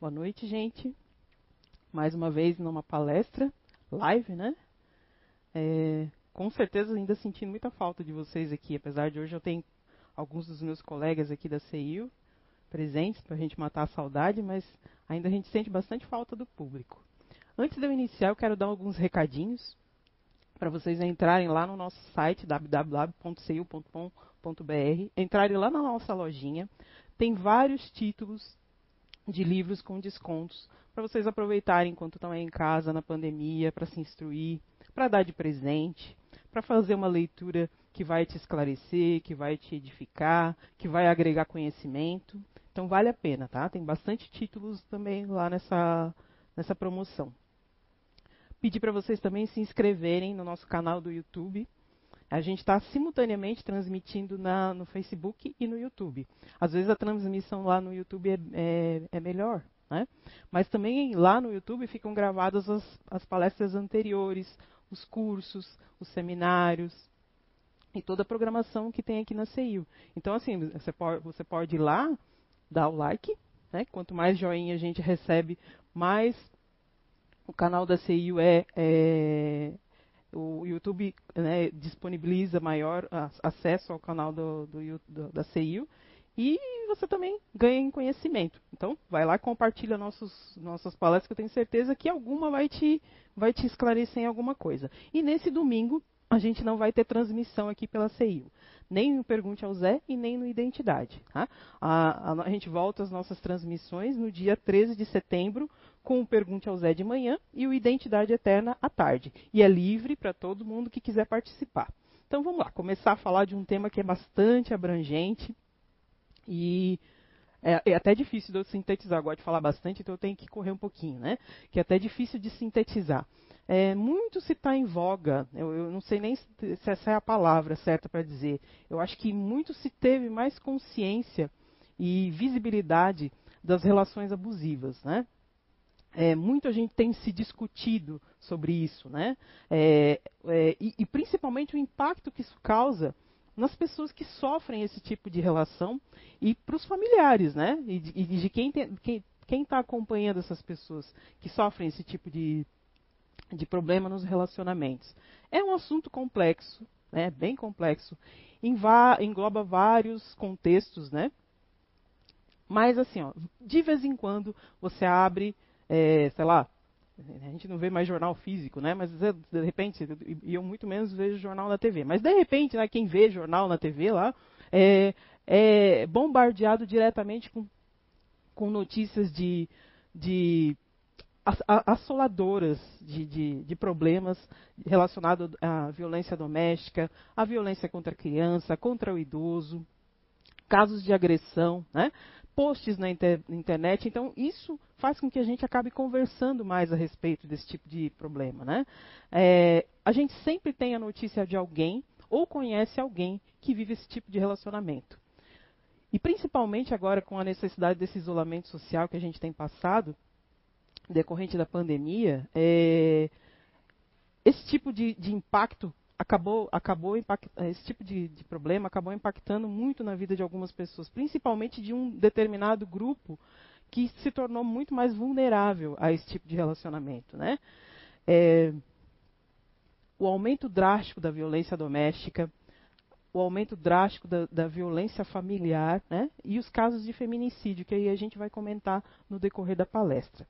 Boa noite, gente. Mais uma vez numa palestra, live, né? É, com certeza ainda sentindo muita falta de vocês aqui, apesar de hoje eu tenho alguns dos meus colegas aqui da CIU presentes para a gente matar a saudade, mas ainda a gente sente bastante falta do público. Antes de eu iniciar, eu quero dar alguns recadinhos para vocês entrarem lá no nosso site www.ciu.com.br, entrarem lá na nossa lojinha. Tem vários títulos de livros com descontos para vocês aproveitarem enquanto estão aí em casa na pandemia, para se instruir, para dar de presente, para fazer uma leitura que vai te esclarecer, que vai te edificar, que vai agregar conhecimento. Então vale a pena, tá? Tem bastante títulos também lá nessa, nessa promoção. Pedir para vocês também se inscreverem no nosso canal do YouTube. A gente está simultaneamente transmitindo na, no Facebook e no YouTube. Às vezes a transmissão lá no YouTube é, é, é melhor, né? Mas também lá no YouTube ficam gravadas as, as palestras anteriores, os cursos, os seminários e toda a programação que tem aqui na CIU. Então, assim, você pode, você pode ir lá, dar o like, né? Quanto mais joinha a gente recebe, mais o canal da CIU é, é o YouTube né, disponibiliza maior acesso ao canal do, do, do, da CIU e você também ganha em conhecimento. Então, vai lá, compartilha nossos, nossas palestras, que eu tenho certeza que alguma vai te, vai te esclarecer em alguma coisa. E nesse domingo, a gente não vai ter transmissão aqui pela CIU. Nem no Pergunte ao Zé e nem no Identidade. Tá? A, a, a, gente volta às nossas transmissões no dia 13 de setembro, com o Pergunte ao Zé de manhã e o Identidade Eterna à tarde. E é livre para todo mundo que quiser participar. Então vamos lá, começar a falar de um tema que é bastante abrangente e é, é, até difícil de eu sintetizar. Eu gosto de falar bastante, então eu tenho que correr um pouquinho, né? Que é até difícil de sintetizar. É, muito se está em voga, eu, eu, não sei nem se essa é a palavra certa para dizer. Eu acho que muito se teve mais consciência e visibilidade das relações abusivas, né? É, muito a gente tem se discutido sobre isso, né? É, é, e, e, principalmente o impacto que isso causa nas pessoas que sofrem esse tipo de relação e para os familiares, né? E e de quem está acompanhando essas pessoas que sofrem esse tipo de, de problema nos relacionamentos. É um assunto complexo, né? Bem complexo, engloba vários contextos, né? Mas assim, ó, de vez em quando você abre é, sei lá, a gente não vê mais jornal físico, né? Mas de repente, e eu muito menos vejo jornal na TV. Mas de repente, né, quem vê jornal na TV lá é, é bombardeado diretamente com, com notícias de, de assoladoras de, de, de, problemas relacionados à violência doméstica, à violência contra a criança, contra o idoso, casos de agressão, né? posts na inter internet. Então, isso faz com que a gente acabe conversando mais a respeito desse tipo de problema. Né? É, a gente sempre tem a notícia de alguém ou conhece alguém que vive esse tipo de relacionamento. E principalmente agora com a necessidade desse isolamento social que a gente tem passado, decorrente da pandemia, é, esse tipo de, de impacto acabou, acabou esse tipo de, de, problema acabou impactando muito na vida de algumas pessoas, principalmente de um determinado grupo que se tornou muito mais vulnerável a esse tipo de relacionamento, né? É, o aumento drástico da violência doméstica, o aumento drástico da, da, violência familiar, né? E os casos de feminicídio, que aí a gente vai comentar no decorrer da palestra.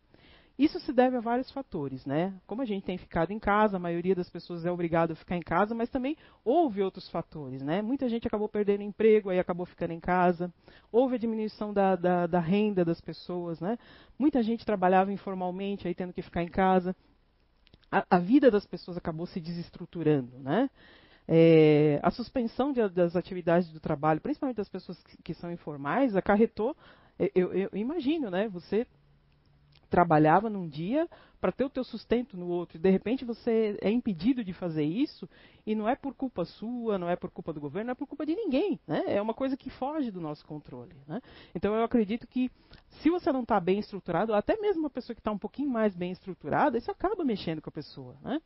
Isso se deve a vários fatores, né? Como a gente tem ficado em casa, a maioria das pessoas é obrigada a ficar em casa, mas também houve outros fatores, né? Muita gente acabou perdendo emprego, aí acabou ficando em casa. Houve a diminuição da, da, da renda das pessoas, né? Muita gente trabalhava informalmente, aí tendo que ficar em casa. A, a vida das pessoas acabou se desestruturando, né? É, a suspensão de, das atividades do trabalho, principalmente das pessoas que, que são informais, acarretou eu, eu, imagino, né? Você trabalhava num dia para ter o teu sustento no outro. De repente você é impedido de fazer isso e não é por culpa sua, não é por culpa do governo, não é por culpa de ninguém. Né? É uma coisa que foge do nosso controle. Né? Então eu acredito que se você não está bem estruturado, até mesmo uma pessoa que está um pouquinho mais bem estruturada, isso acaba mexendo com a pessoa. Né?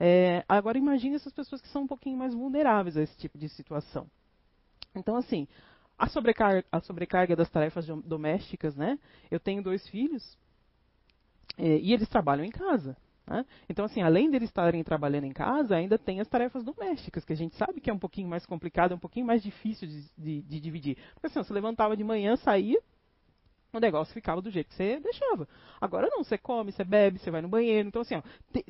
É, agora imagine essas pessoas que são um pouquinho mais vulneráveis a esse tipo de situação. Então assim, a sobrecarga, a sobrecarga das tarefas domésticas, né? Eu tenho dois filhos, e eles trabalham em casa. Né? Então, assim, além deles estarem trabalhando em casa, ainda tem as tarefas domésticas, que a gente sabe que é um pouquinho mais complicado, é um pouquinho mais difícil de, de, de dividir. Porque assim, você levantava de manhã, saía, o negócio ficava do jeito que você deixava. Agora não, você come, você bebe, você vai no banheiro. Então, assim, ó, te,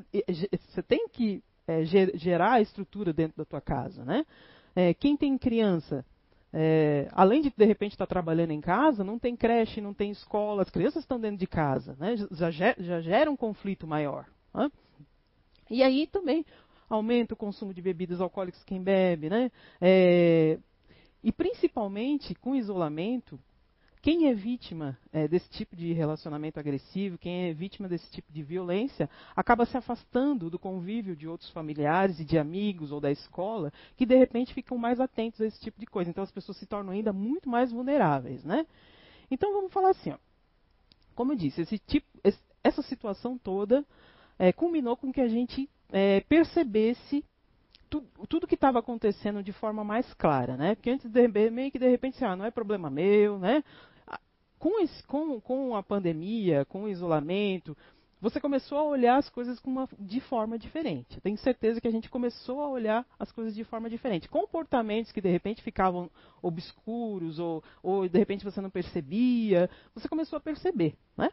você tem que é, gerar a estrutura dentro da tua casa, né? É, quem tem criança, é, além de de repente estar tá trabalhando em casa, não tem creche, não tem escola, as crianças estão dentro de casa, né? já, já gera um conflito maior. Né? E aí também aumenta o consumo de bebidas alcoólicas quem bebe, né? É, e principalmente com isolamento, quem é vítima é, desse tipo de relacionamento agressivo, quem é vítima desse tipo de violência, acaba se afastando do convívio de outros familiares e de amigos ou da escola, que de repente ficam mais atentos a esse tipo de coisa. Então as pessoas se tornam ainda muito mais vulneráveis, né? Então vamos falar assim, ó. como eu disse, tipo, essa situação toda é, culminou com que a gente é, percebesse tu, tudo que estava acontecendo de forma mais clara, né? Porque antes de, meio que de repente, ah, não é problema meu, né? Com, esse, com, com a pandemia, com o isolamento, você começou a olhar as coisas uma, de forma diferente. Tenho certeza que a gente começou a olhar as coisas de forma diferente. Comportamentos que de repente ficavam obscuros ou, ou de repente você não percebia, você começou a perceber, né?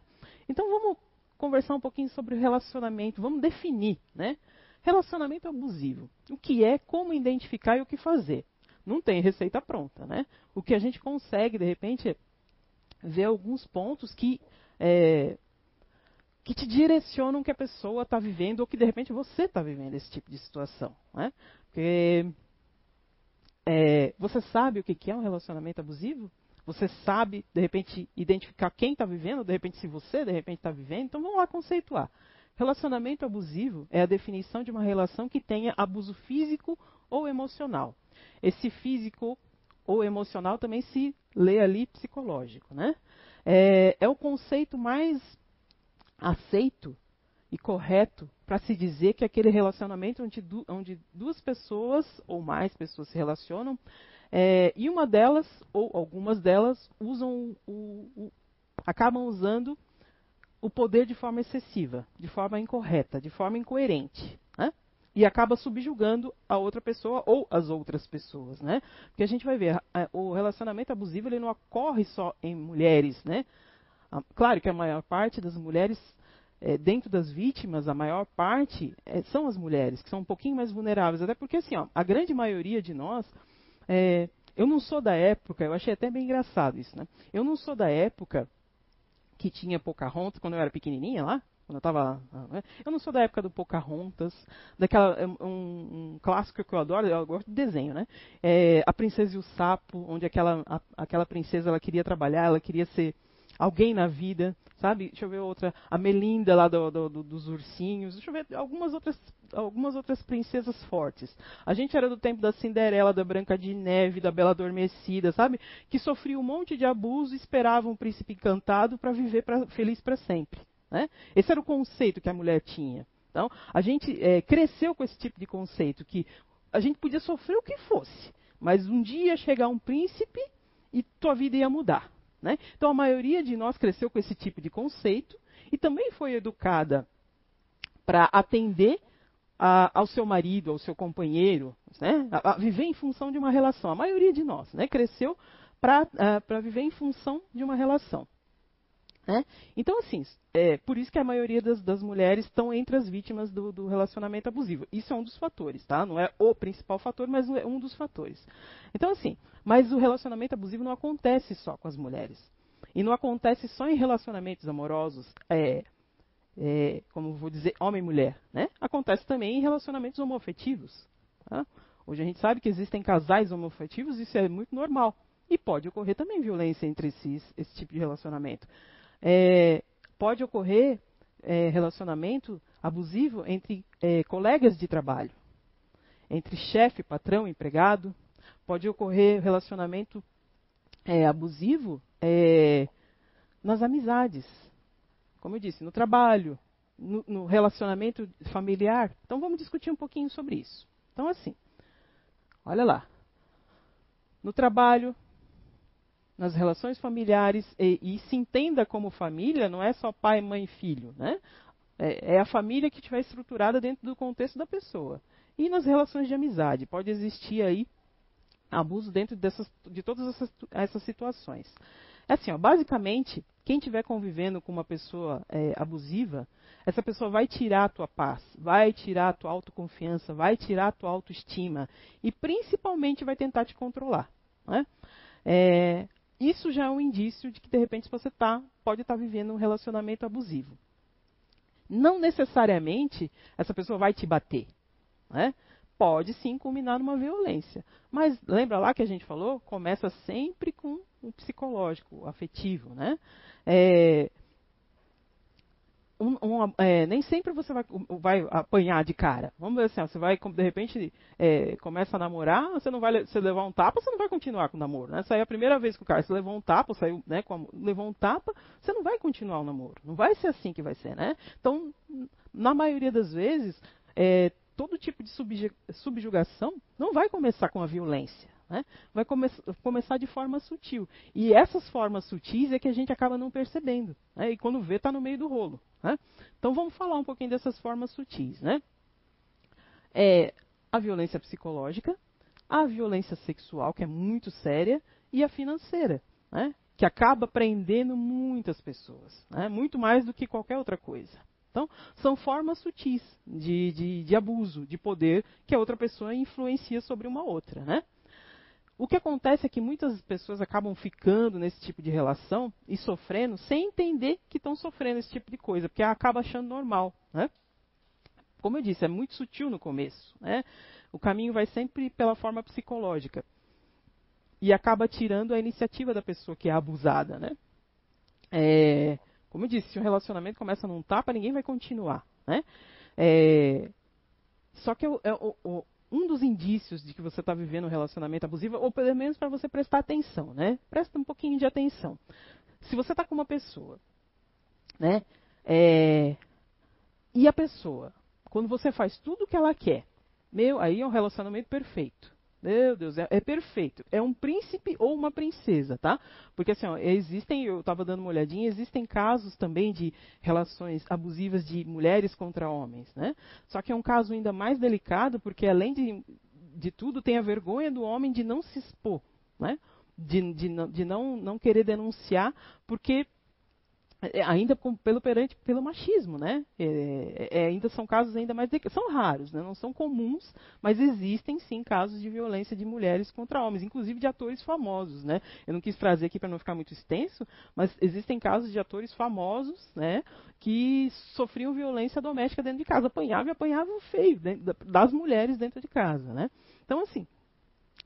Então vamos conversar um pouquinho sobre relacionamento, vamos definir, né? Relacionamento abusivo. O que é, como identificar e o que fazer. Não tem receita pronta, né? O que a gente consegue, de repente, é ver alguns pontos que, é, que te direcionam que a pessoa está vivendo ou que, de repente, você está vivendo esse tipo de situação, né? Porque é, você sabe o que é um relacionamento abusivo? Você sabe, de repente, identificar quem está vivendo, de repente, se você, de repente, está vivendo. Então, vamos lá conceituar. Relacionamento abusivo é a definição de uma relação que tenha abuso físico ou emocional. Esse físico ou emocional também se lê ali psicológico, né? É, é o conceito mais aceito e correto para se dizer que aquele relacionamento onde, du onde, duas pessoas ou mais pessoas se relacionam é, e uma delas, ou algumas delas, usam o, o, acabam usando o poder de forma excessiva, de forma incorreta, de forma incoerente. E acaba subjugando a outra pessoa ou as outras pessoas. Né? Porque a gente vai ver, o relacionamento abusivo ele não ocorre só em mulheres. Né? Claro que a maior parte das mulheres é, dentro das vítimas, a maior parte é, são as mulheres, que são um pouquinho mais vulneráveis. Até porque, assim, ó, a grande maioria de nós é, eu não sou da época, eu achei até bem engraçado isso, né? Eu não sou da época que tinha Pocahontas, quando eu era pequenininha lá, quando eu. Né? Eu não sou da época do Pocahontas, daquela. É, um, um, clássico que eu adoro, eu gosto de desenho, né? É, a Princesa e o Sapo, onde aquela, a, aquela princesa ela queria trabalhar, ela queria ser alguém na vida, sabe? Deixa eu ver outra. A Melinda lá do, do, do, dos ursinhos. Deixa eu ver algumas outras, algumas outras princesas fortes. A gente era do tempo da Cinderela, da Branca de Neve, da Bela Adormecida, sabe? Que sofria um monte de abuso e esperava um príncipe encantado para viver pra, feliz para sempre. Né? Esse era o conceito que a mulher tinha. Então, a gente é, cresceu com esse tipo de conceito, que a gente podia sofrer o que fosse, mas um dia chegar um príncipe e tua vida ia mudar. Né? Então a maioria de nós cresceu com esse tipo de conceito e também foi educada para atender a, ao seu marido, ao seu companheiro, né? a, a, viver em função de uma relação. A maioria de nós né? cresceu para uh, viver em função de uma relação. Né? Então, assim, é por isso que a maioria das, das mulheres estão entre as vítimas do, do, relacionamento abusivo. Isso é um dos fatores, tá? Não é o principal fator, mas é um dos fatores. Então, assim, mas o relacionamento abusivo não acontece só com as mulheres. E não acontece só em relacionamentos amorosos, é, é, como vou dizer, homem e mulher. Né? Acontece também em relacionamentos homoafetivos. Tá? Hoje a gente sabe que existem casais homoafetivos, isso é muito normal. E pode ocorrer também violência entre esses, esse tipo de relacionamento. É, pode ocorrer é, relacionamento abusivo entre é, colegas de trabalho, entre chefe, patrão, empregado. Pode ocorrer relacionamento é, abusivo é, nas amizades, como eu disse, no trabalho, no, no relacionamento familiar. Então vamos discutir um pouquinho sobre isso. Então, assim, olha lá. No trabalho, nas relações familiares e, e, se entenda como família, não é só pai, mãe e filho, né? É, é a família que estiver estruturada dentro do contexto da pessoa. E nas relações de amizade, pode existir aí abuso dentro dessas, de todas essas, essas situações. É assim, ó, basicamente, quem estiver convivendo com uma pessoa é, abusiva, essa pessoa vai tirar a tua paz, vai tirar a tua autoconfiança, vai tirar a tua autoestima e principalmente vai tentar te controlar. Né? É, isso já é um indício de que de repente você tá, pode estar tá vivendo um relacionamento abusivo. Não necessariamente essa pessoa vai te bater. Né? Pode sim culminar numa violência. Mas lembra lá que a gente falou? Começa sempre com o psicológico, o afetivo. Né? É, é, nem sempre você vai, vai, apanhar de cara. Vamos ver assim, ó, você vai, de repente, é, começa a namorar, você não vai você levar um tapa, você não vai continuar com o namoro, né? Saiu a primeira vez que o cara você levou um tapa, saiu, né, com, levou um tapa, você não vai continuar o namoro. Não vai ser assim que vai ser, né? Então, na maioria das vezes, é, todo tipo de subjugação não vai começar com a violência. Né? Vai come começar de forma sutil. E essas formas sutis é que a gente acaba não percebendo. Né? E quando vê, está no meio do rolo. Né? Então vamos falar um pouquinho dessas formas sutis. Né? É, a violência psicológica, a violência sexual, que é muito séria, e a financeira, né? que acaba prendendo muitas pessoas, né? muito mais do que qualquer outra coisa. Então, são formas sutis de, de, de, abuso de poder que a outra pessoa influencia sobre uma outra. Né? O que acontece é que muitas pessoas acabam ficando nesse tipo de relação e sofrendo sem entender que estão sofrendo esse tipo de coisa, porque acaba achando normal. Né? Como eu disse, é muito sutil no começo. Né? O caminho vai sempre pela forma psicológica. E acaba tirando a iniciativa da pessoa que é abusada. Né? É, como eu disse, se um relacionamento começa num tapa, ninguém vai continuar. Né? É, só que é, o, um dos indícios de que você está vivendo um relacionamento abusivo, ou pelo menos para você prestar atenção, né? Presta um pouquinho de atenção. Se você está com uma pessoa, né? É, e a pessoa, quando você faz tudo o que ela quer, meu, aí é um relacionamento perfeito. Meu Deus, é, é, perfeito. É um príncipe ou uma princesa, tá? Porque assim, ó, existem, eu estava dando uma olhadinha, existem casos também de relações abusivas de mulheres contra homens, né? Só que é um caso ainda mais delicado, porque além de, de tudo, tem a vergonha do homem de não se expor, né? De, de, de não, não querer denunciar, porque é, ainda pelo perante pelo machismo, né? É, é, ainda são casos ainda mais são raros, né? não são comuns, mas existem sim casos de violência de mulheres contra homens, inclusive de atores famosos, né? Eu não quis trazer aqui para não ficar muito extenso, mas existem casos de atores famosos, né? Que sofriam violência doméstica dentro de casa, apanhavam e apanhavam feio dentro, das mulheres dentro de casa, né? Então assim,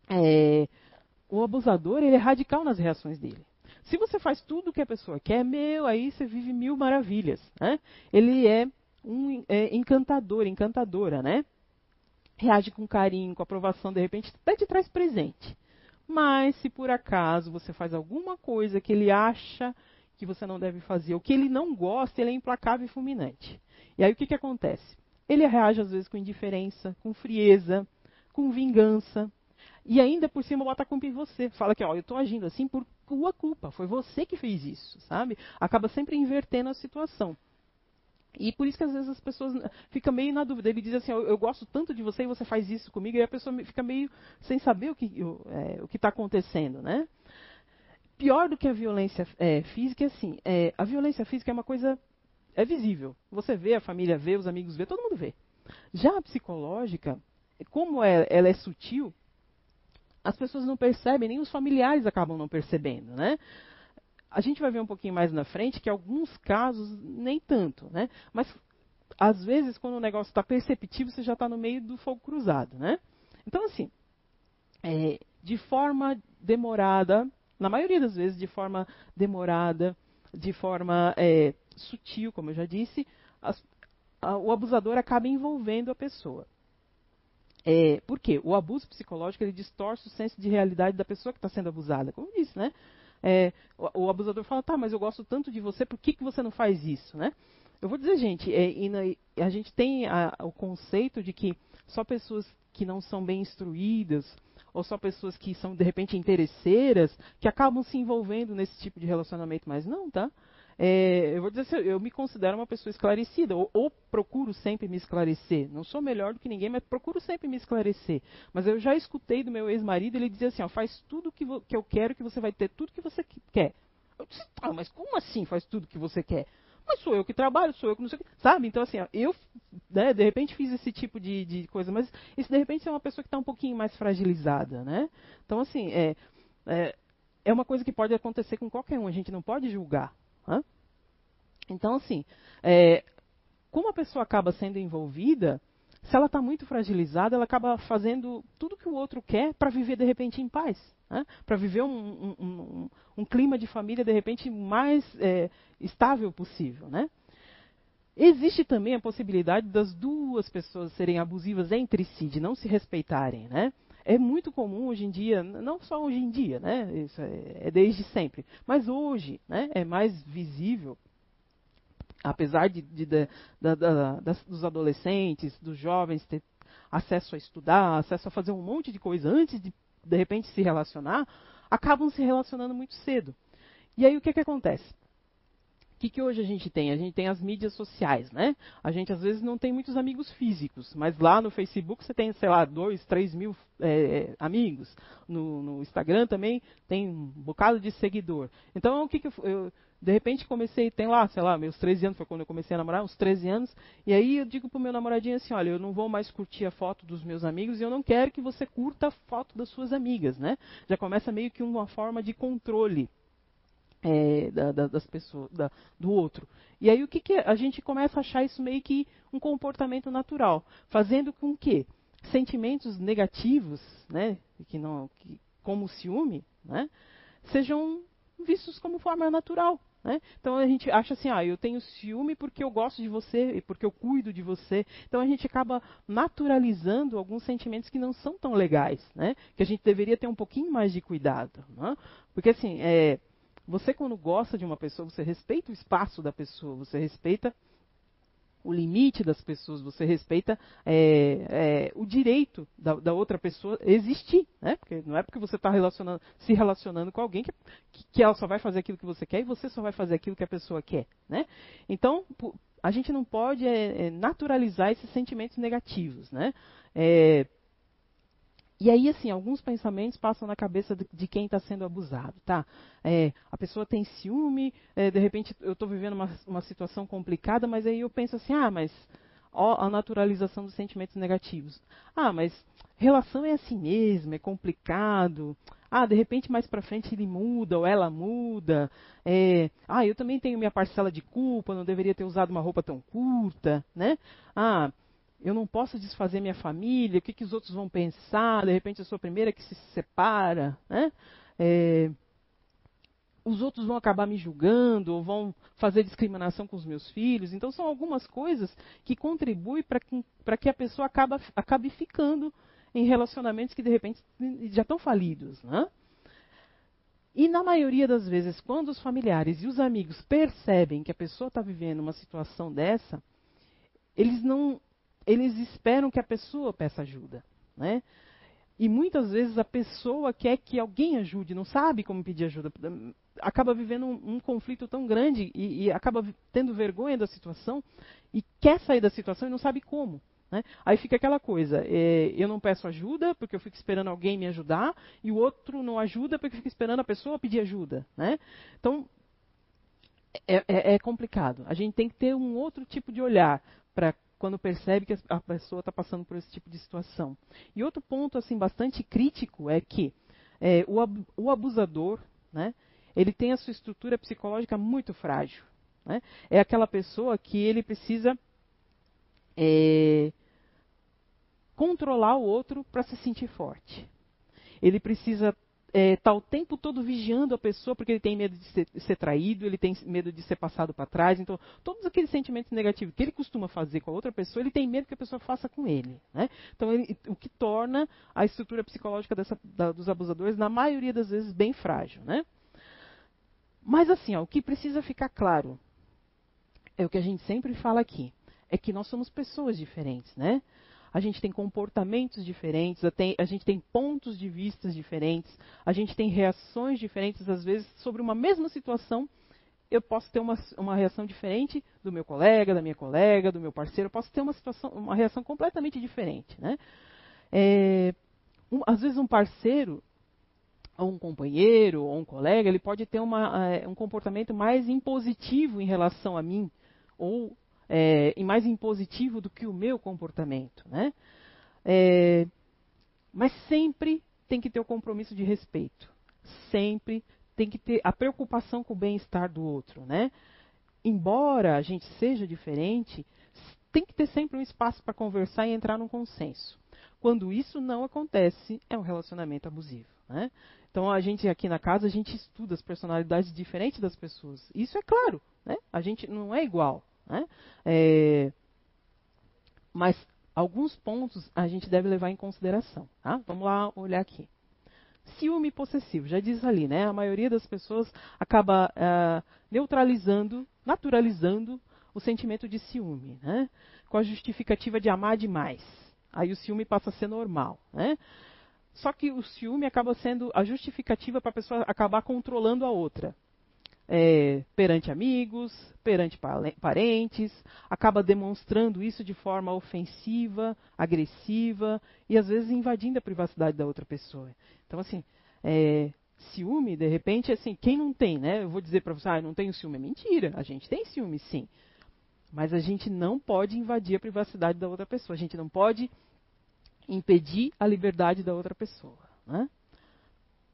é, o abusador ele é radical nas reações dele. Se você faz tudo o que a pessoa quer, meu, aí você vive mil maravilhas. Né? Ele é um é, encantador, encantadora, né? Reage com carinho, com aprovação, de repente até te traz presente. Mas se por acaso você faz alguma coisa que ele acha que você não deve fazer, ou que ele não gosta, ele é implacável e fulminante. E aí o que, que acontece? Ele reage às vezes com indiferença, com frieza, com vingança, e ainda por cima bota a culpa em você. Fala que, ó, eu estou agindo assim por tua culpa, foi você que fez isso, sabe? Acaba sempre invertendo a situação. E por isso que às vezes as pessoas ficam meio na dúvida. Ele diz assim, eu, eu gosto tanto de você e você faz isso comigo, e a pessoa fica meio sem saber o que é, está acontecendo, né? Pior do que a violência é, física é assim, é, a violência física é uma coisa, é visível. Você vê, a família vê, os amigos vê, todo mundo vê. Já a psicológica, como é, ela é sutil, as pessoas não percebem, nem os familiares acabam não percebendo, né? A gente vai ver um pouquinho mais na frente que alguns casos nem tanto, né? Mas às vezes quando o negócio está perceptível, você já está no meio do fogo cruzado, né? Então assim, é, de forma demorada, na maioria das vezes de forma demorada, de forma é, sutil, como eu já disse, as, a, o abusador acaba envolvendo a pessoa. É, por quê? O abuso psicológico ele distorce o senso de realidade da pessoa que está sendo abusada. Como disse, né? É, o, o, abusador fala, tá, mas eu gosto tanto de você, por que, que você não faz isso, né? Eu vou dizer, gente, é, na, a gente tem a, o conceito de que só pessoas que não são bem instruídas ou só pessoas que são de repente interesseiras que acabam se envolvendo nesse tipo de relacionamento, mas não, tá? É, eu vou dizer assim, eu me considero uma pessoa esclarecida, ou, ou, procuro sempre me esclarecer. Não sou melhor do que ninguém, mas procuro sempre me esclarecer. Mas eu já escutei do meu ex-marido, ele dizia assim, ó, faz tudo que, que eu quero que você vai ter tudo que você quer. Eu disse, ah, mas como assim faz tudo que você quer? Mas sou eu que trabalho, sou eu que não sei o que. Sabe? Então, assim, eu, né, de repente fiz esse tipo de, de coisa, mas isso de repente é uma pessoa que está um pouquinho mais fragilizada, né? Então, assim, é, é, é uma coisa que pode acontecer com qualquer um, a gente não pode julgar. Hã? Então, assim, é, como a pessoa acaba sendo envolvida, se ela está muito fragilizada, ela acaba fazendo tudo que o outro quer para viver de repente em paz, né? para viver um, um, um, um, clima de família de repente mais é, estável possível, né? Existe também a possibilidade das duas pessoas serem abusivas entre si, de não se respeitarem, né? É muito comum hoje em dia, não só hoje em dia, né? Isso é, é desde sempre, mas hoje, né? É mais visível apesar de, de, de da, da, dos adolescentes, dos jovens ter acesso a estudar, acesso a fazer um monte de coisa antes de de repente se relacionar, acabam se relacionando muito cedo. E aí o que, que acontece? Que, que hoje a gente tem? A gente tem as mídias sociais, né? A gente às vezes não tem muitos amigos físicos, mas lá no Facebook você tem, sei lá, dois, três mil é, amigos. No, no, Instagram também tem um bocado de seguidor. Então o que, que eu, eu de repente comecei, tem lá, sei lá, meus 13 anos, foi quando eu comecei a namorar, uns 13 anos, e aí eu digo pro meu namoradinho assim, olha, eu não vou mais curtir a foto dos meus amigos e eu não quero que você curta a foto das suas amigas, né? Já começa meio que uma forma de controle é, da, da, das pessoas, da, do outro. E aí o que, que a gente começa a achar isso meio que um comportamento natural, fazendo com que sentimentos negativos, né, que não, que, como o ciúme, né, sejam vistos como forma natural. Né? Então a gente acha assim, ah, eu tenho ciúme porque eu gosto de você e porque eu cuido de você. Então a gente acaba naturalizando alguns sentimentos que não são tão legais, né? Que a gente deveria ter um pouquinho mais de cuidado, né? Porque assim, é, você quando gosta de uma pessoa, você respeita o espaço da pessoa, você respeita o limite das pessoas, você respeita é, é, o direito da, da, outra pessoa existir, né? Porque não é porque você está se relacionando com alguém que, que, ela só vai fazer aquilo que você quer e você só vai fazer aquilo que a pessoa quer, né? Então a gente não pode é, é naturalizar esses sentimentos negativos, né? E aí, assim, alguns pensamentos passam na cabeça de, de quem está sendo abusado, tá? É, a pessoa tem ciúme, é, de repente eu estou vivendo uma, uma situação complicada, mas aí eu penso assim, ah, mas ó, a naturalização dos sentimentos negativos. Ah, mas relação é assim mesmo, é complicado. Ah, de repente mais para frente ele muda ou ela muda. É, ah, eu também tenho minha parcela de culpa, não deveria ter usado uma roupa tão curta, né? Ah, eu não posso desfazer minha família, o que, que os outros vão pensar, de repente eu sou a primeira que se separa, né? É, os outros vão acabar me julgando, ou vão fazer discriminação com os meus filhos. Então, são algumas coisas que contribuem para que, que a pessoa acaba, acabe ficando em relacionamentos que, de repente, já estão falidos. Né? E, na maioria das vezes, quando os familiares e os amigos percebem que a pessoa está vivendo uma situação dessa, eles não eles esperam que a pessoa peça ajuda, né? E muitas vezes a pessoa quer que alguém ajude, não sabe como pedir ajuda, acaba vivendo um, um conflito tão grande e, e, acaba tendo vergonha da situação e quer sair da situação e não sabe como. Né? Aí fica aquela coisa: é, eu não peço ajuda porque eu fico esperando alguém me ajudar, e o outro não ajuda porque fica esperando a pessoa pedir ajuda. Né? Então é, é, é complicado. A gente tem que ter um outro tipo de olhar para quando percebe que a pessoa está passando por esse tipo de situação. E outro ponto assim bastante crítico é que é, o, o, abusador, né, ele tem a sua estrutura psicológica muito frágil. Né? É aquela pessoa que ele precisa é, controlar o outro para se sentir forte. Ele precisa está é, tá o tempo todo vigiando a pessoa porque ele tem medo de ser, ser traído, ele tem medo de ser passado para trás. Então, todos aqueles sentimentos negativos que ele costuma fazer com a outra pessoa, ele tem medo que a pessoa faça com ele. Né? Então, ele, o que torna a estrutura psicológica dessa, da, dos abusadores, na maioria das vezes, bem frágil. Né? Mas, assim, ó, o que precisa ficar claro é o que a gente sempre fala aqui: é que nós somos pessoas diferentes. Né? A gente tem comportamentos diferentes, a gente tem pontos de vista diferentes, a gente tem reações diferentes, às vezes, sobre uma mesma situação. Eu posso ter uma, uma reação diferente do meu colega, da minha colega, do meu parceiro, eu posso ter uma, situação, uma reação completamente diferente. Né? É, um, às vezes, um parceiro, ou um companheiro, ou um colega, ele pode ter uma, é, um comportamento mais impositivo em relação a mim, ou é, e mais impositivo do que o meu comportamento. Né? É, mas sempre tem que ter o compromisso de respeito. Sempre tem que ter a preocupação com o bem-estar do outro. Né? Embora a gente seja diferente, tem que ter sempre um espaço para conversar e entrar num consenso. Quando isso não acontece, é um relacionamento abusivo. Né? Então a gente aqui na casa a gente estuda as personalidades diferentes das pessoas. Isso é claro, né? A gente não é igual. Né? É, mas alguns pontos a gente deve levar em consideração. Tá? Vamos lá olhar aqui. Ciúme possessivo, já diz ali, né? A maioria das pessoas acaba uh, neutralizando, naturalizando o sentimento de ciúme, né? Com a justificativa de amar demais. Aí o ciúme passa a ser normal, né? Só que o ciúme acaba sendo a justificativa para a pessoa acabar controlando a outra é, perante amigos, perante parentes, acaba demonstrando isso de forma ofensiva, agressiva e às vezes invadindo a privacidade da outra pessoa. Então, assim, é, ciúme, de repente, assim, quem não tem, né? Eu vou dizer para você, ah, não tenho ciúme. É mentira, a gente tem ciúme, sim. Mas a gente não pode invadir a privacidade da outra pessoa. A gente não pode impedir a liberdade da outra pessoa. Né?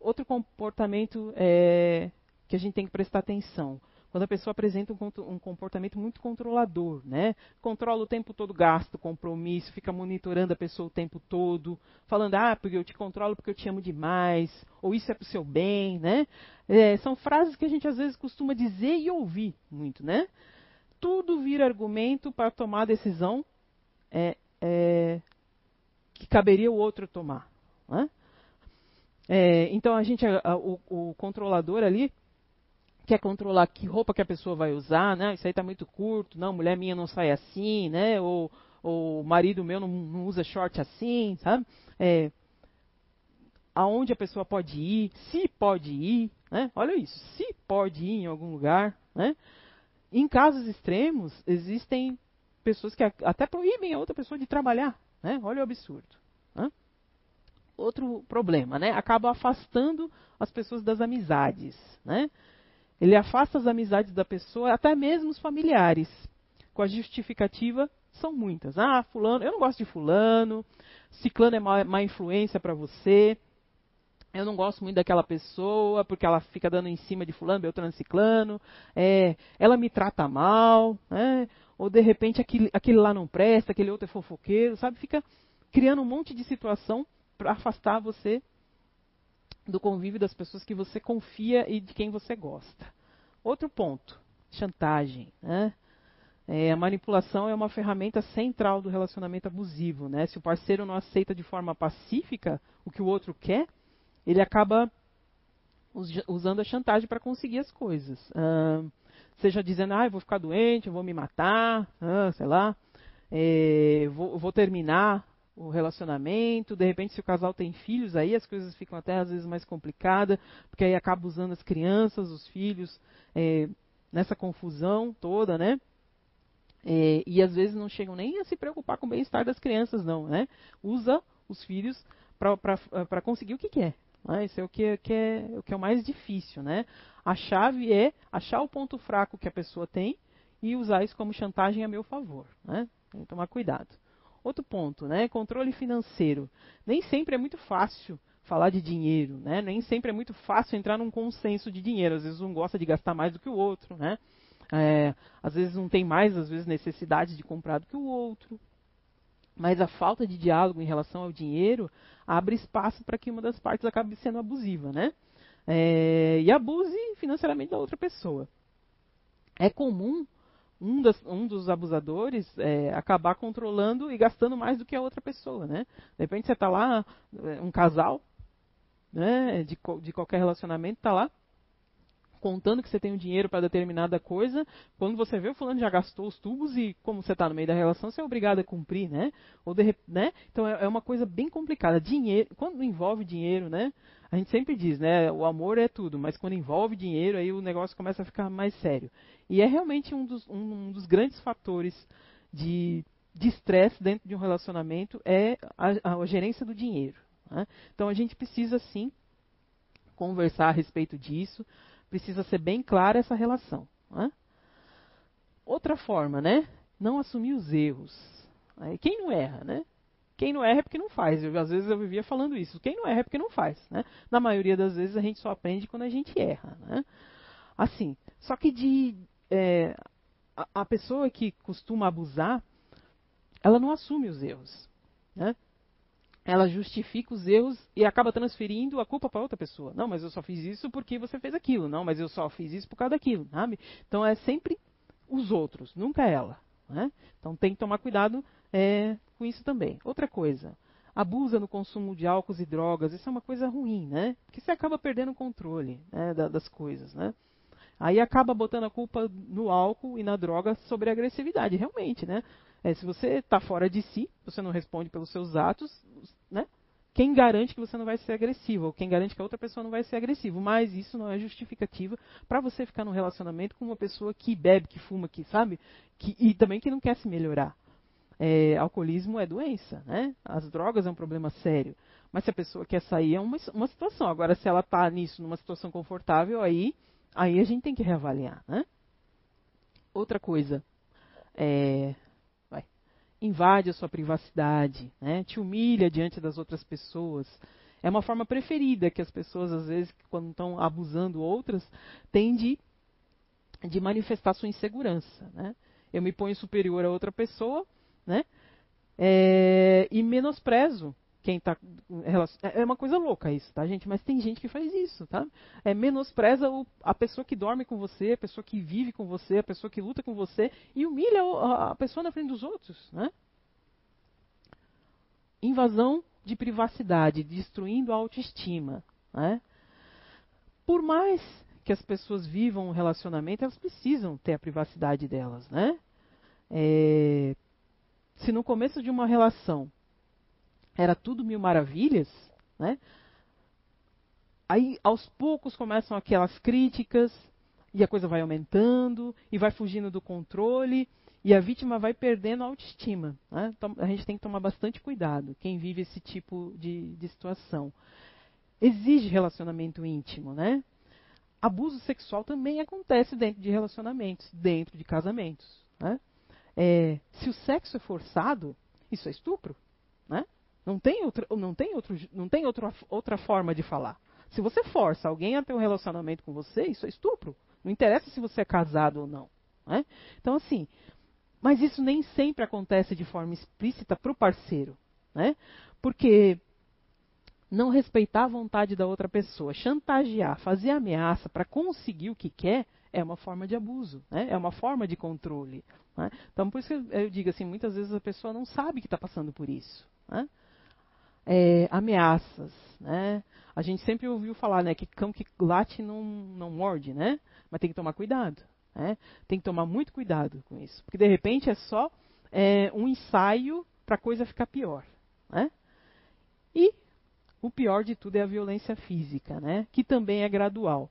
Outro comportamento é, que a gente tem que prestar atenção. Quando a pessoa apresenta um, comportamento muito controlador, né? Controla o tempo todo gasto, compromisso, fica monitorando a pessoa o tempo todo, falando, ah, porque eu te controlo porque eu te amo demais, ou isso é pro seu bem, né? É, são frases que a gente às vezes costuma dizer e ouvir muito, né? Tudo vira argumento para tomar a decisão é, é, que caberia o outro tomar. Né? É, então a gente, a, a, o, o, controlador ali quer controlar que roupa que a pessoa vai usar, né? Isso aí está muito curto, não, mulher minha não sai assim, né? Ou, ou marido meu não, não usa short assim, sabe? É, aonde a pessoa pode ir, se pode ir, né? Olha isso, se pode ir em algum lugar, né? Em casos extremos, existem pessoas que até proíbem a outra pessoa de trabalhar, né? Olha o absurdo. Né? Outro problema, né? Acaba afastando as pessoas das amizades, né? Ele afasta as amizades da pessoa, até mesmo os familiares, com a justificativa são muitas. Ah, fulano, eu não gosto de fulano, ciclano é má, má influência para você, eu não gosto muito daquela pessoa porque ela fica dando em cima de fulano, beltrano, ciclano, é, ela me trata mal, né? ou de repente aquele, aquele lá não presta, aquele outro é fofoqueiro, sabe? Fica criando um monte de situação para afastar você do convívio das pessoas que você confia e de quem você gosta. Outro ponto, chantagem. Né? É, a manipulação é uma ferramenta central do relacionamento abusivo. Né? Se o parceiro não aceita de forma pacífica o que o outro quer, ele acaba usando a chantagem para conseguir as coisas. Ah, seja dizendo, ah, eu vou ficar doente, eu vou me matar, ah, sei lá, é, vou, vou terminar o relacionamento, de repente se o casal tem filhos, aí as coisas ficam até às vezes mais complicadas, porque aí acaba usando as crianças, os filhos, é, nessa confusão toda, né? É, e às vezes não chegam nem a se preocupar com o bem-estar das crianças, não, né? Usa os filhos para conseguir o que quer. Né? Isso é o que, que, é o que é o mais difícil, né? A chave é achar o ponto fraco que a pessoa tem e usar isso como chantagem a meu favor, né? Tem que tomar cuidado. Outro ponto, né? Controle financeiro. Nem sempre é muito fácil falar de dinheiro, né? Nem sempre é muito fácil entrar num consenso de dinheiro. Às vezes um gosta de gastar mais do que o outro, né? É, às vezes um tem mais, às vezes necessidade de comprar do que o outro. Mas a falta de diálogo em relação ao dinheiro abre espaço para que uma das partes acabe sendo abusiva, né? É, e abuse financeiramente da outra pessoa. É comum um, das, um dos abusadores é, acabar controlando e gastando mais do que a outra pessoa, né? De repente você está lá, é, um casal, né, de, de qualquer relacionamento, está lá contando que você tem o dinheiro para determinada coisa, quando você vê o fulano já gastou os tubos e como você está no meio da relação, você é obrigado a cumprir, né? Ou de, né? Então é, é uma coisa bem complicada. Dinheiro, quando envolve dinheiro, né? A gente sempre diz, né? O amor é tudo, mas quando envolve dinheiro, aí o negócio começa a ficar mais sério. E é realmente um dos, um, um dos grandes fatores de de estresse dentro de um relacionamento é a, a gerência do dinheiro. Né? Então a gente precisa sim conversar a respeito disso, precisa ser bem clara essa relação. Né? Outra forma, né? Não assumir os erros. Quem não erra, né? Quem não erra é porque não faz. Eu, às vezes eu vivia falando isso. Quem não erra é porque não faz. Né? Na maioria das vezes a gente só aprende quando a gente erra. Né? Assim, só que de é, a, a pessoa que costuma abusar, ela não assume os erros. Né? Ela justifica os erros e acaba transferindo a culpa para outra pessoa. Não, mas eu só fiz isso porque você fez aquilo. Não, mas eu só fiz isso por causa daquilo. Sabe? Então é sempre os outros, nunca ela. Né? Então tem que tomar cuidado é, com isso também. Outra coisa, abusa no consumo de álcool e drogas. Isso é uma coisa ruim, né? Porque você acaba perdendo o controle né, das coisas, né? Aí acaba botando a culpa no álcool e na droga sobre a agressividade, realmente, né? É, se você está fora de si, você não responde pelos seus atos, né? Quem garante que você não vai ser agressivo? Ou quem garante que a outra pessoa não vai ser agressivo? Mas isso não é justificativa para você ficar num relacionamento com uma pessoa que bebe, que fuma, que sabe, que, e também que não quer se melhorar. É, alcoolismo é doença, né? As drogas é um problema sério. Mas se a pessoa quer sair é uma, uma situação. Agora, se ela está nisso, numa situação confortável, aí, aí a gente tem que reavaliar, né? Outra coisa, é, invade a sua privacidade, né? te humilha diante das outras pessoas. É uma forma preferida que as pessoas, às vezes, quando estão abusando outras, têm de, de manifestar sua insegurança. Né? Eu me ponho superior a outra pessoa né? É, e menosprezo quem está é, é uma coisa louca isso, tá, gente? Mas tem gente que faz isso, tá? É menospreza o, a pessoa que dorme com você, a pessoa que vive com você, a pessoa que luta com você e humilha a, a pessoa na frente dos outros, né? Invasão de privacidade, destruindo a autoestima, né? Por mais que as pessoas vivam um relacionamento, elas precisam ter a privacidade delas, né? É, se no começo de uma relação era tudo mil maravilhas, né? Aí aos poucos começam aquelas críticas e a coisa vai aumentando e vai fugindo do controle e a vítima vai perdendo a autoestima. Né? Então a gente tem que tomar bastante cuidado quem vive esse tipo de, de situação. Exige relacionamento íntimo, né? Abuso sexual também acontece dentro de relacionamentos, dentro de casamentos. Né? É, se o sexo é forçado, isso é estupro? Não tem, outra, não tem, outro, não tem outra, outra forma de falar. Se você força alguém a ter um relacionamento com você, isso é estupro. Não interessa se você é casado ou não. Né? Então, assim, mas isso nem sempre acontece de forma explícita para o parceiro. Né? Porque não respeitar a vontade da outra pessoa, chantagear, fazer ameaça para conseguir o que quer, é uma forma de abuso, né? é uma forma de controle. Né? Então, por isso eu digo assim, muitas vezes a pessoa não sabe que está passando por isso. Né? É, ameaças, né? A gente sempre ouviu falar, né, que cão que late não, não morde, né? Mas tem que tomar cuidado, né? Tem que tomar muito cuidado com isso, porque de repente é só é, um ensaio para a coisa ficar pior, né? E o pior de tudo é a violência física, né? Que também é gradual.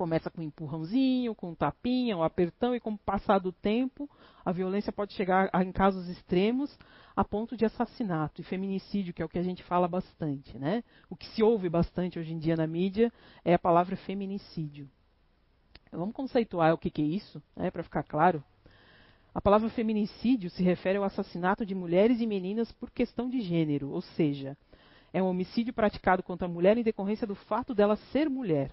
Começa com um empurrãozinho, com um tapinha, um apertão, e com o passar do tempo, a violência pode chegar a, em casos extremos a ponto de assassinato e feminicídio, que é o que a gente fala bastante. Né? O que se ouve bastante hoje em dia na mídia é a palavra feminicídio. Vamos conceituar o que, que é isso, né, para ficar claro. A palavra feminicídio se refere ao assassinato de mulheres e meninas por questão de gênero, ou seja, é um homicídio praticado contra a mulher em decorrência do fato dela ser mulher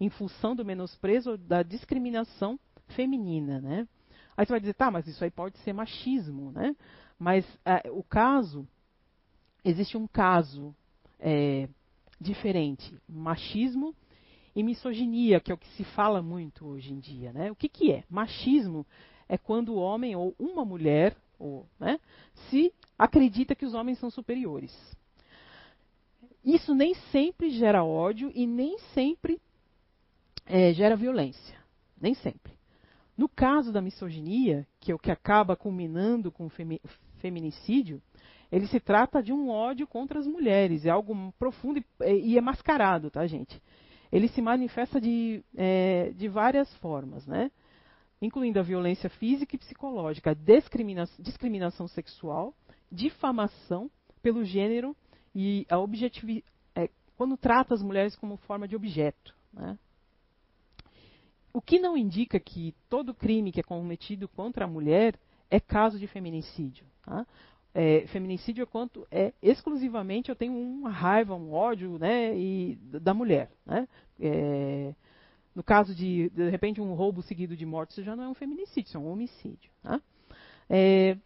em função do menosprezo da discriminação feminina, né? Aí você vai dizer, tá, mas isso aí pode ser machismo, né? Mas é, o caso, existe um caso é, diferente, machismo e misoginia, que é o que se fala muito hoje em dia, né? O que, que é? Machismo é quando o homem ou uma mulher, ou, né, se acredita que os homens são superiores. Isso nem sempre gera ódio e nem sempre é, gera violência. Nem sempre. No caso da misoginia, que é o que acaba culminando com o feminicídio, ele se trata de um ódio contra as mulheres, é algo profundo e, e é mascarado, tá, gente? Ele se manifesta de, é, de várias formas, né? Incluindo a violência física e psicológica, discriminação, discriminação sexual, difamação pelo gênero e a objetividade, é, quando trata as mulheres como forma de objeto, né? O que não indica que todo crime que é cometido contra a mulher é caso de feminicídio. Tá? É, feminicídio é quanto é exclusivamente eu tenho uma raiva, um ódio, né, e, da mulher, né? É, no caso de de repente um roubo seguido de morte, isso já não é um feminicídio, isso é um homicídio. Tá? É,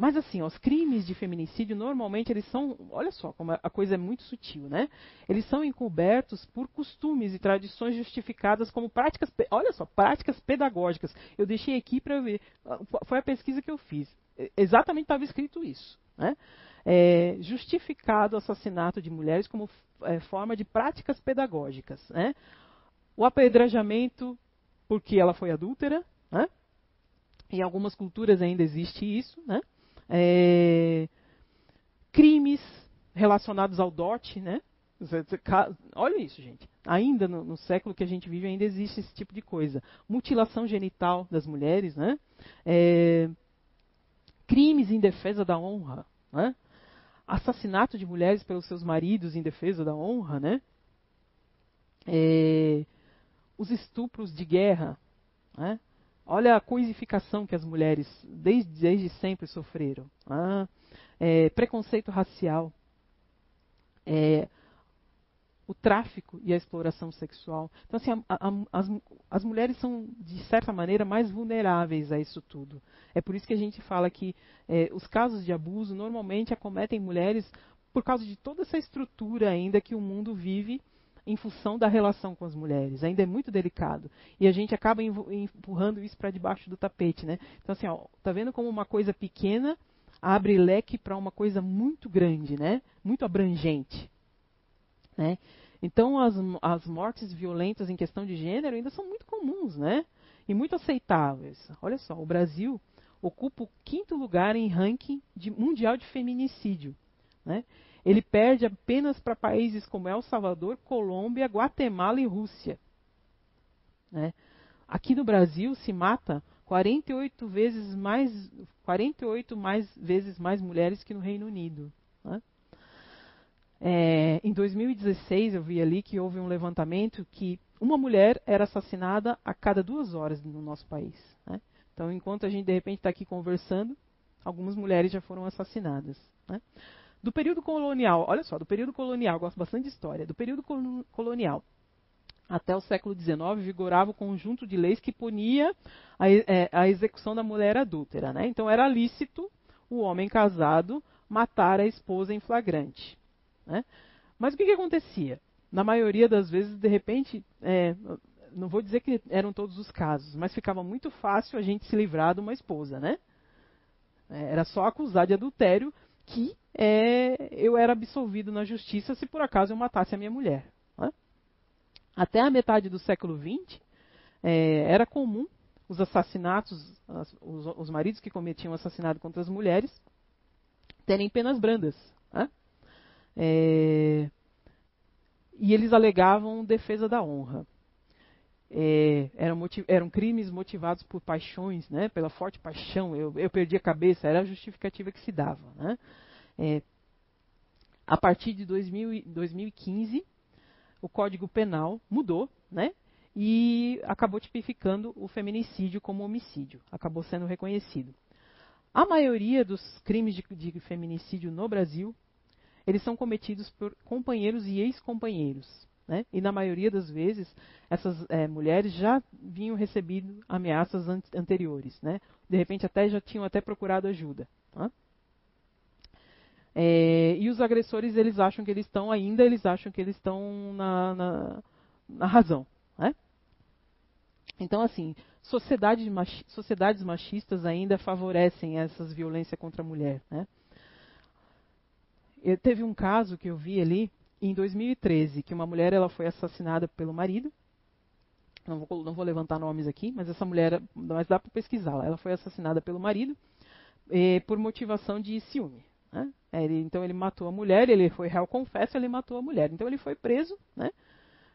mas assim, ó, os crimes de feminicídio normalmente eles são, olha só como a coisa é muito sutil, né? Eles são encobertos por costumes e tradições justificadas como práticas, olha só, práticas pedagógicas. Eu deixei aqui para ver, ah, foi a pesquisa que eu fiz. Exatamente estava escrito isso, né? É, justificado o assassinato de mulheres como é, forma de práticas pedagógicas, né? O apedrejamento porque ela foi adúltera, né? Em algumas culturas ainda existe isso, né? É, crimes relacionados ao dote, né? Olha isso, gente. Ainda no, no, século que a gente vive, ainda existe esse tipo de coisa. Mutilação genital das mulheres, né? É, crimes em defesa da honra, né? Assassinato de mulheres pelos seus maridos em defesa da honra, né? É, os estupros de guerra, né? Olha a coisificação que as mulheres desde, desde sempre sofreram. Ah, é, preconceito racial, é, o tráfico e a exploração sexual. Então, assim, a, a, as, as mulheres são, de certa maneira, mais vulneráveis a isso tudo. É por isso que a gente fala que é, os casos de abuso normalmente acometem mulheres por causa de toda essa estrutura ainda que o mundo vive em função da relação com as mulheres. Ainda é muito delicado. E a gente acaba empurrando isso para debaixo do tapete, né? Então, assim, ó, tá vendo como uma coisa pequena abre leque para uma coisa muito grande, né? Muito abrangente, né? Então, as, as mortes violentas em questão de gênero ainda são muito comuns, né? E muito aceitáveis. Olha só, o Brasil ocupa o quinto lugar em ranking de, mundial de feminicídio, né? Ele perde apenas para países como El Salvador, Colômbia, Guatemala e Rússia. Né? Aqui no Brasil se mata 48 vezes mais 48 mais vezes mais mulheres que no Reino Unido. Né? É, em 2016 eu vi ali que houve um levantamento que uma mulher era assassinada a cada duas horas no nosso país. Né? Então, enquanto a gente de repente está aqui conversando, algumas mulheres já foram assassinadas. Né? Do período colonial, olha só, do período colonial, gosto bastante de história, do período colonial até o século XIX vigorava o conjunto de leis que punia a, é, a execução da mulher adúltera. Né? Então era lícito o homem casado matar a esposa em flagrante. Né? Mas o que, que, acontecia? Na maioria das vezes, de repente, é, não vou dizer que eram todos os casos, mas ficava muito fácil a gente se livrar de uma esposa, né? É, era só acusar de adultério que é, eu era absolvido na justiça se por acaso eu matasse a minha mulher. Né? Até a metade do século XX, é, era comum os assassinatos, as, os, os, maridos que cometiam assassinato contra as mulheres, terem penas brandas. Né? É, e eles alegavam defesa da honra. É, eram, eram, crimes motivados por paixões, né, pela forte paixão, eu, eu, perdi a cabeça, era a justificativa que se dava. Né? É, a partir de 2000, 2015, o Código Penal mudou, né, e acabou tipificando o feminicídio como homicídio, acabou sendo reconhecido. A maioria dos crimes de, de feminicídio no Brasil, eles são cometidos por companheiros e ex-companheiros. Né? E na maioria das vezes, essas é, mulheres já vinham recebendo ameaças an anteriores. Né? De repente, até já tinham até procurado ajuda. Tá? É, e os agressores, eles acham que eles estão ainda, eles acham que eles estão na, na, na razão. Né? Então, assim, sociedade machi sociedades machistas ainda favorecem essas violências contra a mulher. Né? Eu, teve um caso que eu vi ali em 2013, que uma mulher ela foi assassinada pelo marido. não vou, não vou levantar nomes aqui, mas essa mulher, mas dá para pesquisá-la. Ela foi assassinada pelo marido eh, por motivação de ciúme. Né? É, ele, então ele matou a mulher, ele foi réu confesso, ele matou a mulher. Então ele foi preso né,